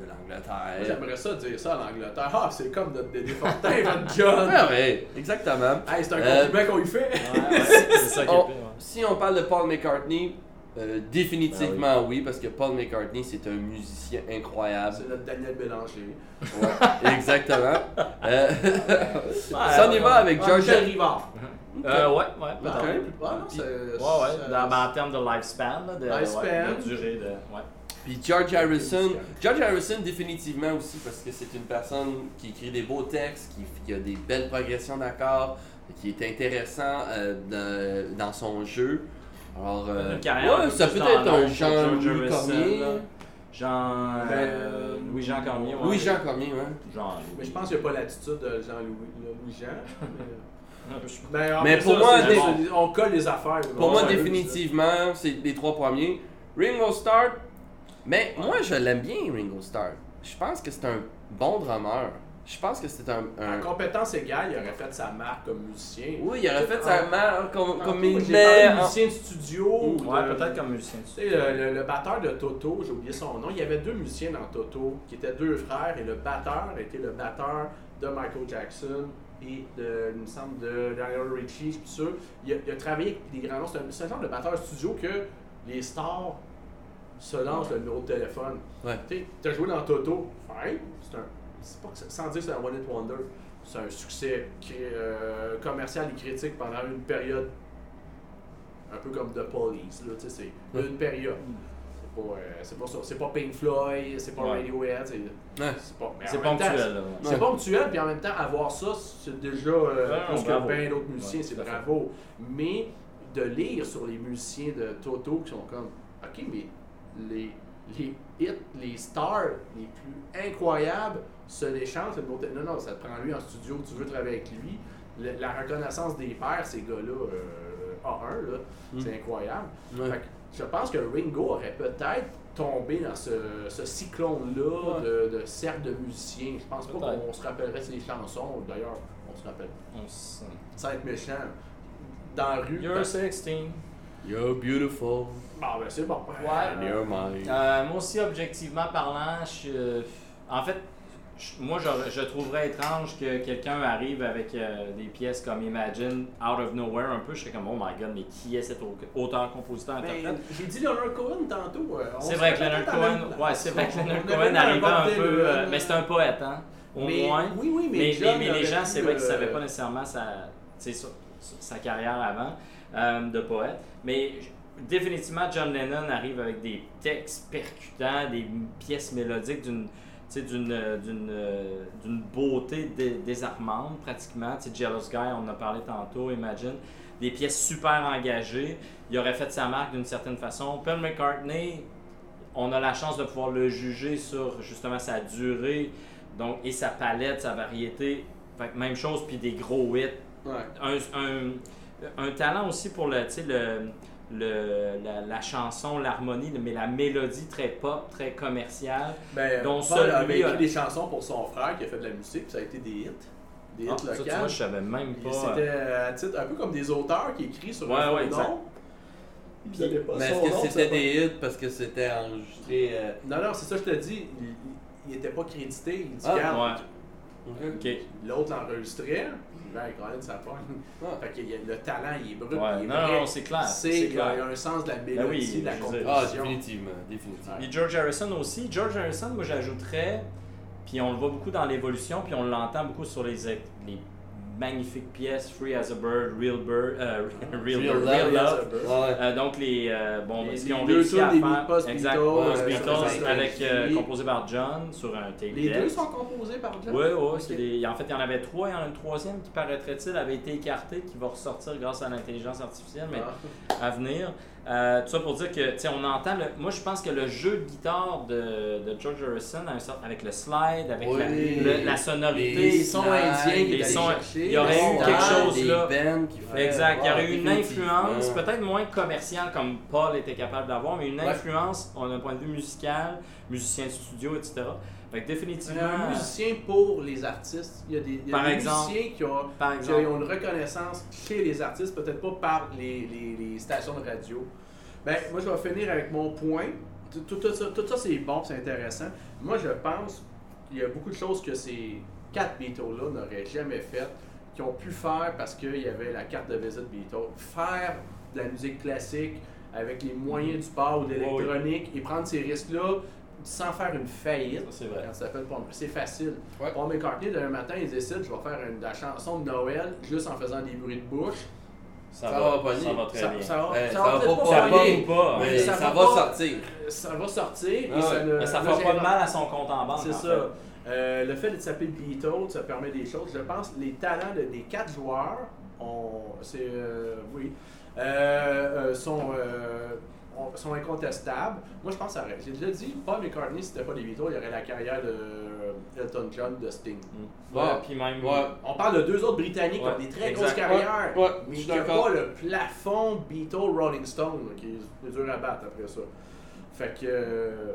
[SPEAKER 4] de l'Angleterre.
[SPEAKER 1] J'aimerais ça dire ça en Angleterre. Ah, c'est comme notre Dédé Fortin, votre John.
[SPEAKER 4] Ouais, ouais, exactement.
[SPEAKER 1] Hey, c'est un
[SPEAKER 4] Euh,
[SPEAKER 1] compliment qu'on lui fait.
[SPEAKER 2] Ouais, ouais, (laughs) c'est ça qui est
[SPEAKER 4] On-
[SPEAKER 2] pire, ouais.
[SPEAKER 4] Si on parle de Paul McCartney, euh, définitivement
[SPEAKER 2] Ben
[SPEAKER 4] oui. parce que Paul McCartney c'est un musicien incroyable.
[SPEAKER 1] C'est notre Daniel Bélanger.
[SPEAKER 4] Ouais, exactement. (laughs) Euh, si on y va avec George.
[SPEAKER 1] Rivard.
[SPEAKER 2] Euh, ouais, ouais, peut-être.
[SPEAKER 1] ouais, non,
[SPEAKER 2] Puis-
[SPEAKER 1] c'est-
[SPEAKER 2] Ouais, ouais,
[SPEAKER 1] c'est-
[SPEAKER 2] dans, ben, en termes de lifespan, là, de,
[SPEAKER 1] Lifespan.
[SPEAKER 2] ouais, de durée de. Ouais.
[SPEAKER 4] Puis George Harrison, George Harrison définitivement aussi parce que c'est une personne qui écrit des beaux textes, qui, qui a des belles progressions d'accords, qui est intéressant euh, dans, dans son jeu. Alors, euh, ouais, ça peut être un Jean-Louis Cormier.
[SPEAKER 2] Jean.
[SPEAKER 1] Ben,
[SPEAKER 2] euh, Louis-Jean Cormier. ouais.
[SPEAKER 4] Louis-Jean Cormier, ouais.
[SPEAKER 2] Jean.
[SPEAKER 1] Mais je pense qu'il n'y a pas l'attitude de Jean-Louis Louis-Jean.
[SPEAKER 2] Je- (laughs)
[SPEAKER 1] Mais,
[SPEAKER 4] pour
[SPEAKER 1] ça,
[SPEAKER 4] moi,
[SPEAKER 1] on colle les affaires.
[SPEAKER 4] Pour moi, définitivement, c'est les trois premiers. Ringo Starr, mais moi, je l'aime bien, Ringo Starr. Je pense que c'est un bon drummer. Je pense que c'est un. un-
[SPEAKER 1] En compétence égale, il aurait fait sa marque comme musicien.
[SPEAKER 4] Oui, il aurait fait sa marque comme, comme il met.
[SPEAKER 1] parlé de
[SPEAKER 4] en-
[SPEAKER 1] musicien de studio. ou
[SPEAKER 2] Ouais,
[SPEAKER 1] de-
[SPEAKER 2] peut-être comme musicien.
[SPEAKER 1] Tu sais, le, le- le batteur de Toto, j'ai oublié son nom, il y avait deux musiciens dans Toto, qui étaient deux frères, et le batteur était le batteur de Michael Jackson et de, il me semble, de Lionel Richie, je suis sûr. Il a, il a travaillé avec des grands noms, c'est un, c'est un genre de batteur studio que les stars se lancent le numéro de téléphone.
[SPEAKER 4] Ouais.
[SPEAKER 1] Tu as joué dans Toto, fine, c'est un, c'est pas que sans dire que c'est un one hit wonder, c'est un succès euh, commercial et critique pendant une période un peu comme The Police, là, c'est
[SPEAKER 4] Ouais.
[SPEAKER 1] une période. C'est pas, euh, c'est pas ça, c'est pas Pink Floyd, c'est pas
[SPEAKER 2] Ouais.
[SPEAKER 1] Radiohead, c'est
[SPEAKER 4] Ouais.
[SPEAKER 1] c'est pas. mais
[SPEAKER 2] C'est
[SPEAKER 1] temps,
[SPEAKER 2] ponctuel.
[SPEAKER 1] C'est ponctuel, puis en même temps, avoir ça, c'est déjà euh,
[SPEAKER 2] Ouais,
[SPEAKER 1] plus que bien d'autres musiciens,
[SPEAKER 2] Ouais,
[SPEAKER 1] c'est bravo. Mais de lire sur les musiciens de Toto qui sont comme, ok, mais les, les hits, les stars les plus incroyables se les chantent. Non, non, ça te prend lui en studio, tu veux travailler avec lui. Le- la reconnaissance des pairs, ces gars-là, euh, A1, là,
[SPEAKER 4] Mm.
[SPEAKER 1] c'est incroyable.
[SPEAKER 4] Ouais.
[SPEAKER 1] Fait que je pense que Ringo aurait peut-être tombé dans ce, ce cyclone-là
[SPEAKER 2] Ouais.
[SPEAKER 1] de, de cercle de musiciens. Je pense pas qu'on se rappellerait ses chansons. D'ailleurs, on se rappelle.
[SPEAKER 2] On se-
[SPEAKER 1] Sans être méchant. Dans la rue.
[SPEAKER 2] You're
[SPEAKER 1] dans-
[SPEAKER 2] 16.
[SPEAKER 4] You're beautiful.
[SPEAKER 1] Ah, ben c'est bon.
[SPEAKER 2] Ouais.
[SPEAKER 4] Mine.
[SPEAKER 2] Euh, moi aussi, objectivement parlant, je- en fait, je- moi, je, je trouverais étrange que quelqu'un arrive avec euh, des pièces comme Imagine, Out of Nowhere, un peu. Je serais comme, oh my god, mais qui est cet au- auteur, compositeur,
[SPEAKER 1] Ben,
[SPEAKER 2] interprète?
[SPEAKER 1] J'ai dit Leonard Cohen tantôt. euh,
[SPEAKER 2] C'est vrai que Leonard Cohen, ouais, c'est vrai que
[SPEAKER 1] on-
[SPEAKER 2] Leonard
[SPEAKER 1] on
[SPEAKER 2] Cohen arrivait un peu, euh, mais c'est un poète, hein, au
[SPEAKER 1] Mais-
[SPEAKER 2] moins.
[SPEAKER 1] Oui, oui, mais,
[SPEAKER 2] Mais,
[SPEAKER 1] John
[SPEAKER 2] mais- mais les gens, c'est vrai qu'ils ne savaient pas nécessairement sa, sa, sa carrière avant euh, de poète. Mais définitivement, John Lennon arrive avec des textes percutants, des pièces mélodiques d'une euh, d'une euh, d'une beauté dé- désarmante pratiquement. Tu sais, Jealous Guy, on en a parlé tantôt, Imagine. Des pièces super engagées. Il aurait fait sa marque d'une certaine façon. Paul McCartney, on a la chance de pouvoir le juger sur justement sa durée donc, et sa palette, sa variété. Fait que même chose, puis des gros hits.
[SPEAKER 1] Ouais.
[SPEAKER 2] Un, un, un talent aussi pour le, le, le, la, la chanson, l'harmonie, mais la mélodie très pop, très commerciale.
[SPEAKER 1] Ben,
[SPEAKER 2] Dont
[SPEAKER 1] Paul
[SPEAKER 2] lui
[SPEAKER 1] écrit
[SPEAKER 2] a-
[SPEAKER 1] des chansons pour son frère qui a fait de la musique, puis ça a été des hits. Des hits
[SPEAKER 2] Ah, ça, tu
[SPEAKER 1] locales.
[SPEAKER 2] vois, je savais même pas.
[SPEAKER 1] C'était euh, un peu comme des auteurs qui écrivent sur
[SPEAKER 2] Ouais,
[SPEAKER 1] un
[SPEAKER 2] ouais, exact.
[SPEAKER 1] nom. Donnaient pas
[SPEAKER 4] Mais est-ce que c'était
[SPEAKER 1] c'est pas-
[SPEAKER 4] des hits parce que c'était enregistré. euh,
[SPEAKER 1] Non, non, c'est ça que je te dis. Il, il- il était pas crédité. Il dit,
[SPEAKER 4] Ah,
[SPEAKER 2] Ouais,
[SPEAKER 4] ok.
[SPEAKER 2] ok.
[SPEAKER 1] L'autre l'enregistrait. Ben, Colin, ça pogne.
[SPEAKER 4] Ah.
[SPEAKER 1] Fait que y a- le talent, il est brut,
[SPEAKER 2] Ouais,
[SPEAKER 1] il est
[SPEAKER 2] non,
[SPEAKER 1] vrai.
[SPEAKER 2] non, c'est clair.
[SPEAKER 1] Il y a un sens de la mélodie,
[SPEAKER 2] Ben oui,
[SPEAKER 1] de la
[SPEAKER 4] Ah,
[SPEAKER 1] composition.
[SPEAKER 4] définitivement. définitivement.
[SPEAKER 2] Puis George Harrison aussi. George Harrison, moi j'ajouterais, puis on le voit beaucoup dans l'évolution, puis on l'entend beaucoup sur les, les magnifiques pièces Free as a Bird, Real Bird, euh, (laughs) Real,
[SPEAKER 4] Real
[SPEAKER 2] Bird,
[SPEAKER 4] Love,
[SPEAKER 2] Real Love.
[SPEAKER 1] Love.
[SPEAKER 4] Ouais.
[SPEAKER 2] Euh, donc les euh, bon
[SPEAKER 1] Les-
[SPEAKER 2] ce qu'ils ont réussi à faire exact
[SPEAKER 1] Beatles,
[SPEAKER 4] euh,
[SPEAKER 2] Beatles avec euh, composé par John sur un tape
[SPEAKER 1] Les deux sont composés par John?
[SPEAKER 2] Oui, oui, c'est
[SPEAKER 1] Ok.
[SPEAKER 2] des- en fait, il y en avait trois, il y en a une troisième qui paraîtrait-il avait été écartée, qui va ressortir grâce à l'intelligence artificielle, mais
[SPEAKER 1] Ah.
[SPEAKER 2] à venir. Euh, tout ça pour dire que, tu sais, on entend. Le, moi, je pense que le jeu de guitare de, de George Harrison, avec le slide, avec la, le- la sonorité,
[SPEAKER 1] Les sons indiens
[SPEAKER 2] les sons- il y aurait eu quelque chose là.
[SPEAKER 4] fait-
[SPEAKER 2] Exact. Il y aurait eu une influence, peut-être moins commerciale comme Paul était capable d'avoir, mais une
[SPEAKER 1] Ouais.
[SPEAKER 2] influence on a un point de vue musical, musicien de studio, etc. Fait que
[SPEAKER 1] Il y
[SPEAKER 2] définitivement,
[SPEAKER 1] a un musicien pour les artistes. Il y a des, il y a
[SPEAKER 2] Par
[SPEAKER 1] des
[SPEAKER 2] exemple.
[SPEAKER 1] musiciens qui ont,
[SPEAKER 2] par
[SPEAKER 1] qui
[SPEAKER 2] exemple,
[SPEAKER 1] ont une reconnaissance chez les artistes, peut-être pas par les, les- les stations de radio. Ben, moi, je vais finir avec mon point. Tout, tout- tout ça, tout ça, c'est bon, c'est intéressant. Moi, je pense qu'il y a beaucoup de choses que ces quatre Beatles-là n'auraient jamais faites, qui ont pu faire parce qu'il y avait la carte de visite Beatles. Faire de la musique classique avec les moyens du bord ou de l'électronique et prendre ces risques-là sans faire une faillite.
[SPEAKER 2] Ça, c'est vrai.
[SPEAKER 1] Quand ça s'appelle C'est facile.
[SPEAKER 4] Ouais.
[SPEAKER 1] Paul McCartney, demain matin, il décide je vais faire une, la chanson de Noël juste en faisant des bruits de bouche.
[SPEAKER 2] ça,
[SPEAKER 4] ça
[SPEAKER 2] va,
[SPEAKER 4] va
[SPEAKER 2] ça va très
[SPEAKER 1] ça,
[SPEAKER 2] bien.
[SPEAKER 1] ça va,
[SPEAKER 4] Eh,
[SPEAKER 1] ça
[SPEAKER 4] ça
[SPEAKER 1] va
[SPEAKER 4] pas
[SPEAKER 1] pas
[SPEAKER 2] ou pas,
[SPEAKER 4] Mais
[SPEAKER 1] ça
[SPEAKER 4] ça,
[SPEAKER 1] va
[SPEAKER 4] va
[SPEAKER 1] pas-
[SPEAKER 4] sortir.
[SPEAKER 1] Ça va sortir et
[SPEAKER 4] Ah
[SPEAKER 1] ça ne.
[SPEAKER 2] Mais ça pas de mal à son compte en banque.
[SPEAKER 1] C'est ça. Euh, le fait de s'appeler Beatles, ça permet des choses. Je pense les talents de- des quatre joueurs, ont, c'est, euh, oui, euh, euh, sont, ont- sont incontestables. Moi, je pense que ça aurait. J'ai déjà dit, Paul McCartney, si c'était pas des Beatles, il y aurait la carrière de Elton John, de Sting.
[SPEAKER 2] Mm. Ouais,
[SPEAKER 4] Ouais.
[SPEAKER 2] puis même.
[SPEAKER 4] Ouais.
[SPEAKER 1] On parle de deux autres Britanniques qui
[SPEAKER 2] Ouais,
[SPEAKER 1] ont des très
[SPEAKER 2] exact.
[SPEAKER 1] grosses carrières,
[SPEAKER 4] Ouais, ouais,
[SPEAKER 1] mais qui n'ont pas le plafond Beatles Rolling Stone, qui est dur à battre après ça. Fait que, euh,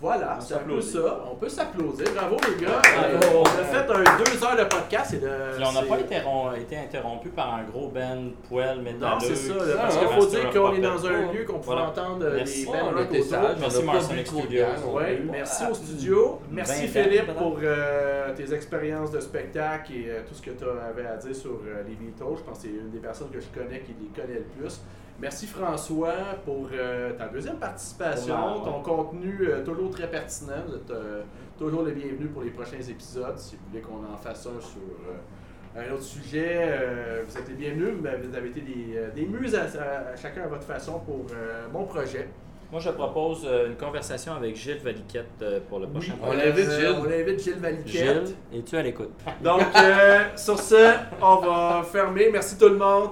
[SPEAKER 1] Voilà, c'est un peu ça. On peut s'applaudir. Bravo les gars.
[SPEAKER 2] Bravo.
[SPEAKER 1] On a fait un deux heures de podcast et de.
[SPEAKER 2] Puis on n'a pas interrom- été interrompu par un gros band poêle métalleux.
[SPEAKER 1] Non, c'est ça. là, parce qu'il faut dire
[SPEAKER 2] of
[SPEAKER 1] qu'on est dans un lieu qu'on pouvait
[SPEAKER 2] Voilà.
[SPEAKER 1] entendre euh,
[SPEAKER 2] Merci.
[SPEAKER 4] Ouais,
[SPEAKER 1] bands rock
[SPEAKER 2] Merci,
[SPEAKER 4] bière non
[SPEAKER 1] Ouais, merci
[SPEAKER 2] Ah,
[SPEAKER 1] au studio. Merci
[SPEAKER 2] vingtaine,
[SPEAKER 1] Philippe pour euh, tes expériences de spectacle et euh, tout ce que tu avais à dire sur euh, les Beatles. Je pense que c'est une des personnes que je connais qui les connaît le plus. Merci François pour euh, ta deuxième participation, ton contenu euh, toujours très pertinent. Vous êtes euh, toujours le bienvenu pour les prochains épisodes. Si vous voulez qu'on en fasse un sur euh, un autre sujet, euh, vous êtes les bienvenus. Mais Vous avez été des, des muses à, à- à chacun à votre façon pour euh, mon projet.
[SPEAKER 2] Moi, je propose une conversation avec Gilles Valiquette pour le prochain
[SPEAKER 4] On
[SPEAKER 1] Euh,
[SPEAKER 4] l'invite, Gilles.
[SPEAKER 1] On l'invite Gilles Valiquette.
[SPEAKER 2] Gilles, es-tu à l'écoute?
[SPEAKER 1] Donc, euh, sur ce, on va fermer. Merci tout le monde.